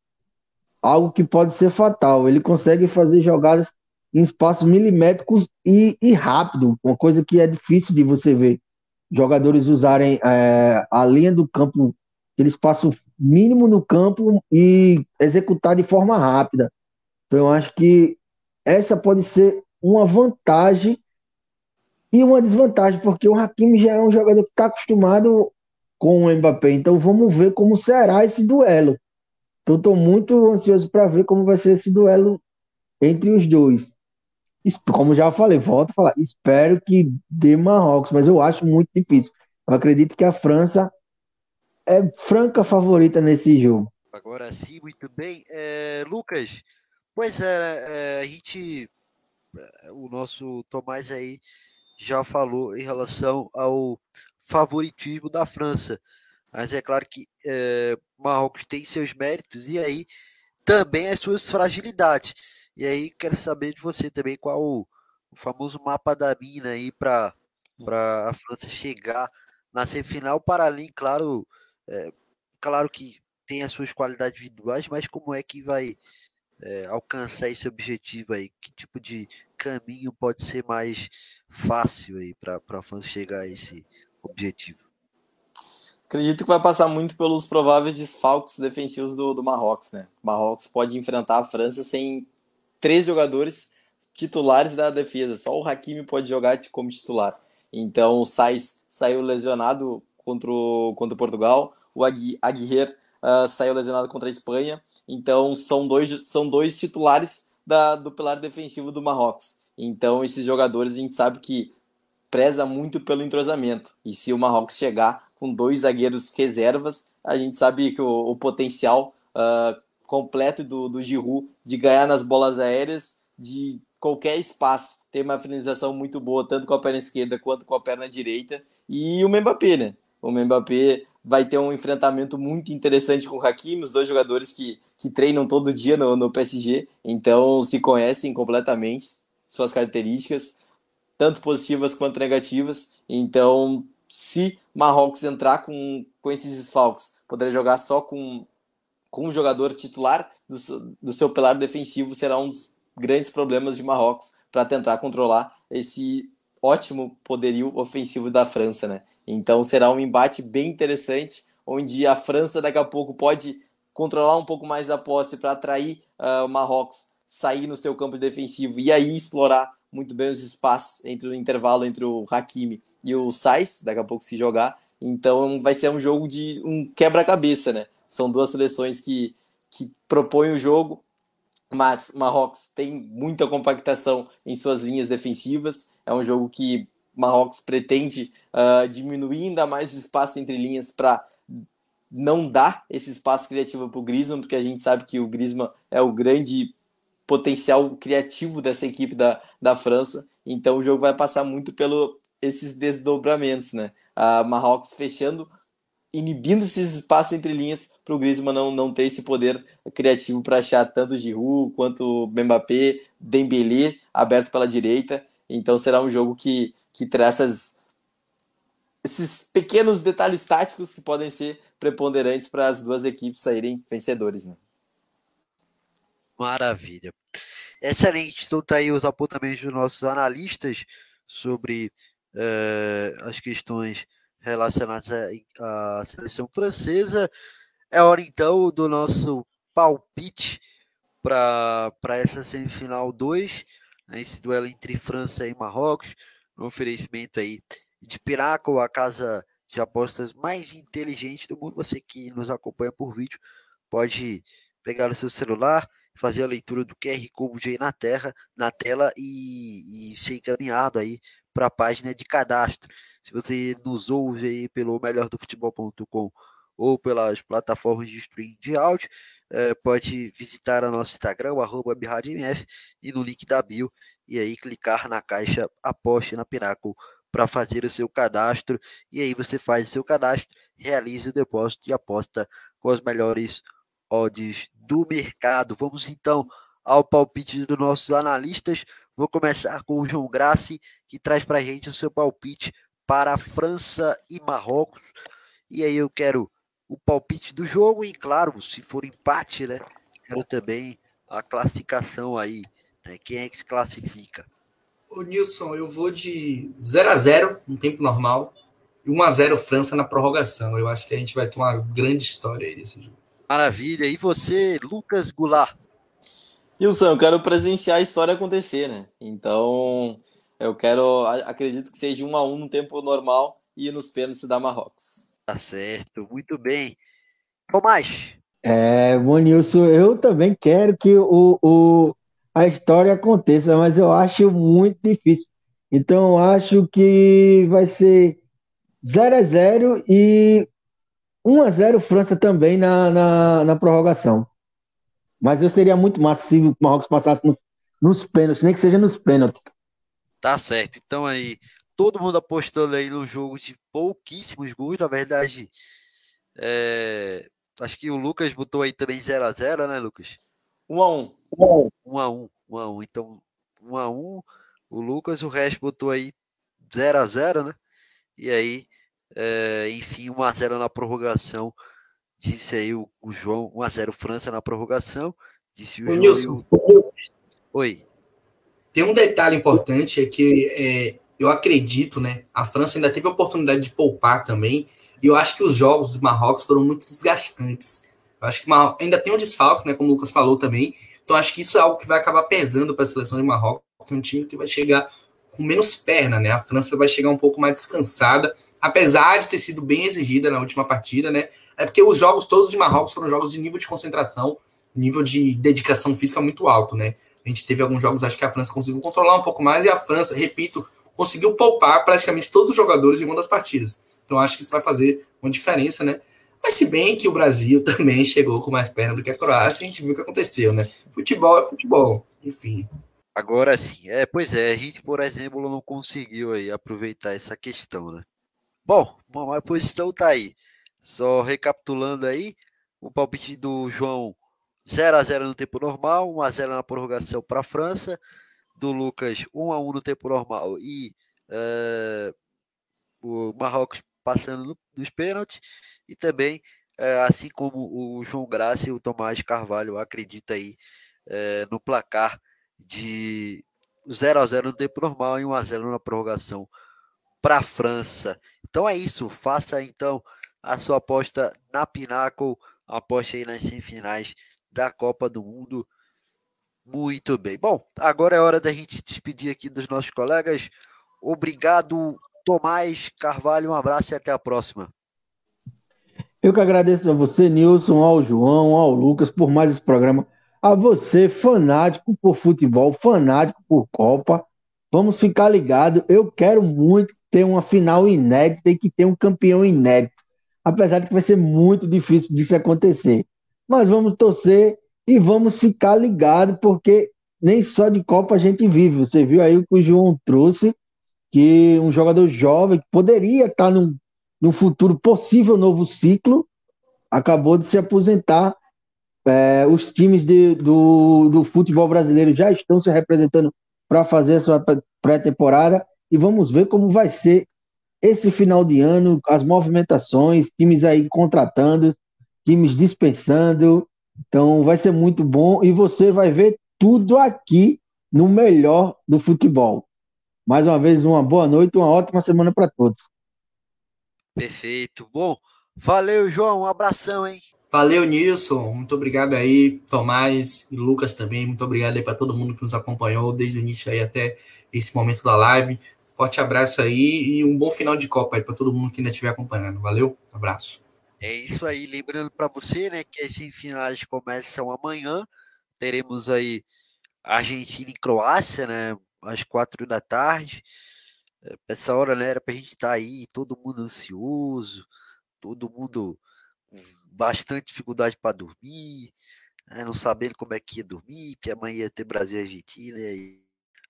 algo que pode ser fatal. Ele consegue fazer jogadas em espaços milimétricos e, e, rápido, uma coisa que é difícil de você ver jogadores usarem é, a linha do campo, aquele espaço mínimo no campo e executar de forma rápida. Então eu acho que essa pode ser uma vantagem e uma desvantagem, porque o Hakimi já é um jogador que está acostumado com o Mbappé. Então vamos ver como será esse duelo. Então estou muito ansioso para ver como vai ser esse duelo entre os dois. Como já falei, volto a falar, espero que dê Marrocos, mas eu acho muito difícil. Eu acredito que a França é franca favorita nesse jogo. Agora sim, muito bem. É, Lucas, pois é, é, a gente, é, o nosso Tomás aí já falou em relação ao favoritismo da França. Mas é claro que é, Marrocos tem seus méritos e aí também as suas fragilidades. E aí quero saber de você também qual o, o famoso mapa da mina aí para a França chegar na semifinal, para além, claro, é, claro que tem as suas qualidades individuais, mas como é que vai é, alcançar esse objetivo aí? Que tipo de caminho pode ser mais fácil aí para a França chegar a esse objetivo? Acredito que vai passar muito pelos prováveis desfalques defensivos do, do Marrocos, né? O Marrocos pode enfrentar a França sem três jogadores titulares da defesa. Só o Hakimi pode jogar como titular. Então o Sainz saiu lesionado contra o, contra o Portugal. O Aguirre uh, saiu lesionado contra a Espanha. Então são dois, são dois titulares da, do pilar defensivo do Marrocos. Então esses jogadores a gente sabe que preza muito pelo entrosamento. E se o Marrocos chegar com dois zagueiros reservas, a gente sabe que o, o potencial uh, completo do, do Giroud de ganhar nas bolas aéreas de qualquer espaço. Tem uma finalização muito boa, tanto com a perna esquerda quanto com a perna direita. E o Mbappé, né? O Mbappé vai ter um enfrentamento muito interessante com o Hakimi, os dois jogadores que, que treinam todo dia no, no PSG, então se conhecem completamente suas características, tanto positivas quanto negativas. Então, se Marrocos entrar com, com esses desfalques, poder jogar só com, com um jogador titular do, do seu pilar defensivo, será um dos grandes problemas de Marrocos para tentar controlar esse ótimo poderio ofensivo da França, né? Então será um embate bem interessante, onde a França daqui a pouco pode controlar um pouco mais a posse para atrair uh, o Marrocos sair no seu campo defensivo e aí explorar muito bem os espaços entre o intervalo entre o Hakimi e o Sais, daqui a pouco se jogar. Então vai ser um jogo de um quebra-cabeça, né? São duas seleções que, que propõem o jogo, mas Marrocos tem muita compactação em suas linhas defensivas. É um jogo que Marrocos pretende uh, diminuir ainda mais o espaço entre linhas para não dar esse espaço criativo para o Griezmann, porque a gente sabe que o Griezmann é o grande potencial criativo dessa equipe da, da França. Então o jogo vai passar muito pelo esses desdobramentos, né? A Marrocos fechando inibindo esses espaços entre linhas para o Griezmann não, não ter esse poder criativo para achar tanto Giroud quanto Mbappé, Dembélé aberto pela direita. Então será um jogo que, que traz essas, esses pequenos detalhes táticos que podem ser preponderantes para as duas equipes saírem vencedores. Né? Maravilha. Excelente. Então tá aí os apontamentos dos nossos analistas sobre uh, as questões relacionados à, seleção francesa. É hora então do nosso palpite para essa semifinal 2, né, esse duelo entre França e Marrocos, no oferecimento aí de Piraco, a casa de apostas mais inteligente do mundo. Você que nos acompanha por vídeo pode pegar o seu celular, fazer a leitura do QR Code aí na, terra, na tela e, e ser encaminhado aí para a página de cadastro. Se você nos ouve aí pelo melhordofutebol.com ou pelas plataformas de streaming de áudio, é, pode visitar o nosso Instagram, arroba e no link da bio, e aí clicar na caixa aposte na Pinaco para fazer o seu cadastro. E aí você faz o seu cadastro, realiza o depósito e aposta com as melhores odds do mercado. Vamos então ao palpite dos nossos analistas. Vou começar com o João Grassi, que traz para a gente o seu palpite para a França e Marrocos. E aí eu quero o palpite do jogo e, claro, se for empate, né? Quero também a classificação aí. Né, quem é que se classifica? Ô Nilson, eu vou de 0 a 0 no tempo normal e 1 a 0 França na prorrogação. Eu acho que a gente vai ter uma grande história aí nesse jogo. Maravilha. E você, Lucas Goulart? Wilson, eu quero presenciar a história acontecer, né? Então, eu quero, acredito que seja um a um no tempo normal e nos pênaltis da Marrocos. Tá certo, muito bem. Tomás. É, Bonilson, eu também quero que o, o, a história aconteça, mas eu acho muito difícil. Então, eu acho que vai ser 0 a 0 e 1 a 0 França também na, na, na prorrogação. Mas eu seria muito massa se o Marrocos passasse no, nos pênaltis, nem que seja nos pênaltis. Tá certo. Então aí, todo mundo apostando aí no jogo de pouquíssimos gols, na verdade. É... Acho que o Lucas botou aí também 0x0, né, Lucas? 1x1. 1x1, 1x1. Então, 1x1. O Lucas, o resto botou aí 0x0, né? E aí, é... enfim, 1x0 na prorrogação. Disse aí o, o João, 1x0 França na prorrogação. Disse o, o Nilson. O... Oi. Tem um detalhe importante, é que é, eu acredito, né? A França ainda teve a oportunidade de poupar também. E eu acho que os jogos do Marrocos foram muito desgastantes. Eu acho que Mar... ainda tem um desfalque, né? Como o Lucas falou também. Então acho que isso é algo que vai acabar pesando para a seleção de Marrocos. Um time que vai chegar com menos perna, né? A França vai chegar um pouco mais descansada, apesar de ter sido bem exigida na última partida, né? É porque os jogos todos de Marrocos foram jogos de nível de concentração, nível de dedicação física muito alto, né? A gente teve alguns jogos, acho que a França conseguiu controlar um pouco mais, e a França, repito, conseguiu poupar praticamente todos os jogadores em uma das partidas. Então acho que isso vai fazer uma diferença, né? Mas se bem que o Brasil <laughs> também chegou com mais perna do que a Croácia, a gente viu o que aconteceu, né? Futebol é futebol, enfim. Agora sim, é, pois é, a gente, por exemplo, não conseguiu aí aproveitar essa questão, né? Bom, bom a posição tá aí. Só recapitulando aí, o palpite do João 0 a 0 no tempo normal, 1 a 0 na prorrogação para a França, do Lucas 1 a 1 no tempo normal e uh, o Marrocos passando nos pênaltis e também, é, assim como o João Graça e o Tomás Carvalho acredita aí é, no placar de 0 a 0 no tempo normal e 1 a 0 na prorrogação para a França. Então é isso, faça então a sua aposta na Pinnacle, aposte aí nas semifinais da Copa do Mundo. Muito bem. Bom, agora é hora da gente se despedir aqui dos nossos colegas. Obrigado, Tomás Carvalho, um abraço e até a próxima. Eu que agradeço a você, Nilson, ao João, ao Lucas, por mais esse programa. A você, fanático por futebol, fanático por Copa. Vamos ficar ligado. Eu quero muito ter uma final inédita e que ter um campeão inédito. Apesar de que vai ser muito difícil disso acontecer. Mas vamos torcer e vamos ficar ligado, porque nem só de Copa a gente vive. Você viu aí o que o João trouxe que um jogador jovem que poderia estar num, num futuro possível novo ciclo acabou de se aposentar. É, os times de, do, do futebol brasileiro já estão se representando para fazer a sua pré-temporada e vamos ver como vai ser esse final de ano, as movimentações, times aí contratando, times dispensando. Então vai ser muito bom e você vai ver tudo aqui no melhor do futebol. Mais uma vez, uma boa noite, uma ótima semana para todos. Perfeito. Bom, valeu, João. Um abração, hein? Valeu, Nilson. Muito obrigado aí, Tomás e Lucas também. Muito obrigado aí para todo mundo que nos acompanhou desde o início aí até esse momento da live. Forte abraço aí e um bom final de Copa aí para todo mundo que ainda estiver acompanhando. Valeu, abraço. É isso aí. Lembrando para você, né, que as semifinais começam amanhã. Teremos aí Argentina e Croácia, né? às quatro da tarde. Eh, essa hora né, era para a gente estar tá aí, todo mundo ansioso, todo mundo com bastante dificuldade para dormir, né, não sabendo como é que ia dormir, que amanhã ia ter Brasil e Argentina, e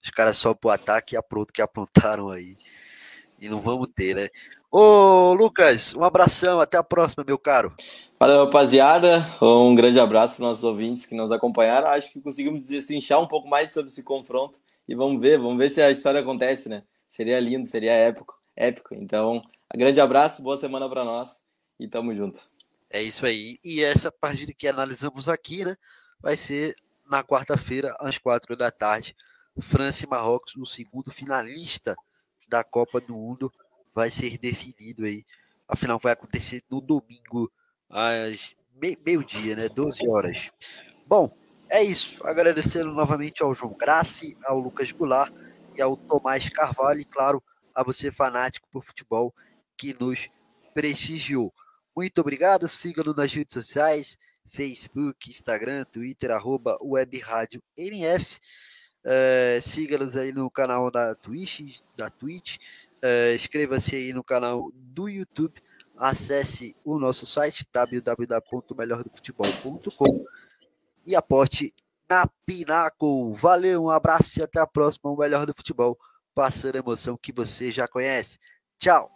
os caras só pro ataque e apronto que aprontaram aí. E não vamos ter, né? Ô, Lucas, um abração, até a próxima, meu caro. Valeu, rapaziada. Um grande abraço para os nossos ouvintes que nos acompanharam. Acho que conseguimos destrinchar um pouco mais sobre esse confronto e vamos ver, vamos ver se a história acontece, né? Seria lindo, seria épico, épico. Então, um grande abraço, boa semana para nós e tamo junto. É isso aí. E essa partida que analisamos aqui, né, vai ser na quarta-feira às quatro da tarde, França e Marrocos, o segundo finalista da Copa do Mundo vai ser definido aí. Afinal, vai acontecer no domingo às meio-dia, né? 12 horas. Bom, é isso. Agradecendo novamente ao João Grassi, ao Lucas Goulart e ao Tomás Carvalho, e claro, a você fanático por futebol que nos prestigiou. Muito obrigado, siga-nos nas redes sociais, Facebook, Instagram, Twitter, arroba Web Rádio MF. É, Siga-nos aí no canal da Twitch, da Twitch. É, Inscreva-se aí no canal do YouTube. Acesse o nosso site www.melhordofutebol.com e aporte na Pinaco. Valeu, um abraço e até a próxima. O melhor do futebol, passando a emoção que você já conhece. Tchau!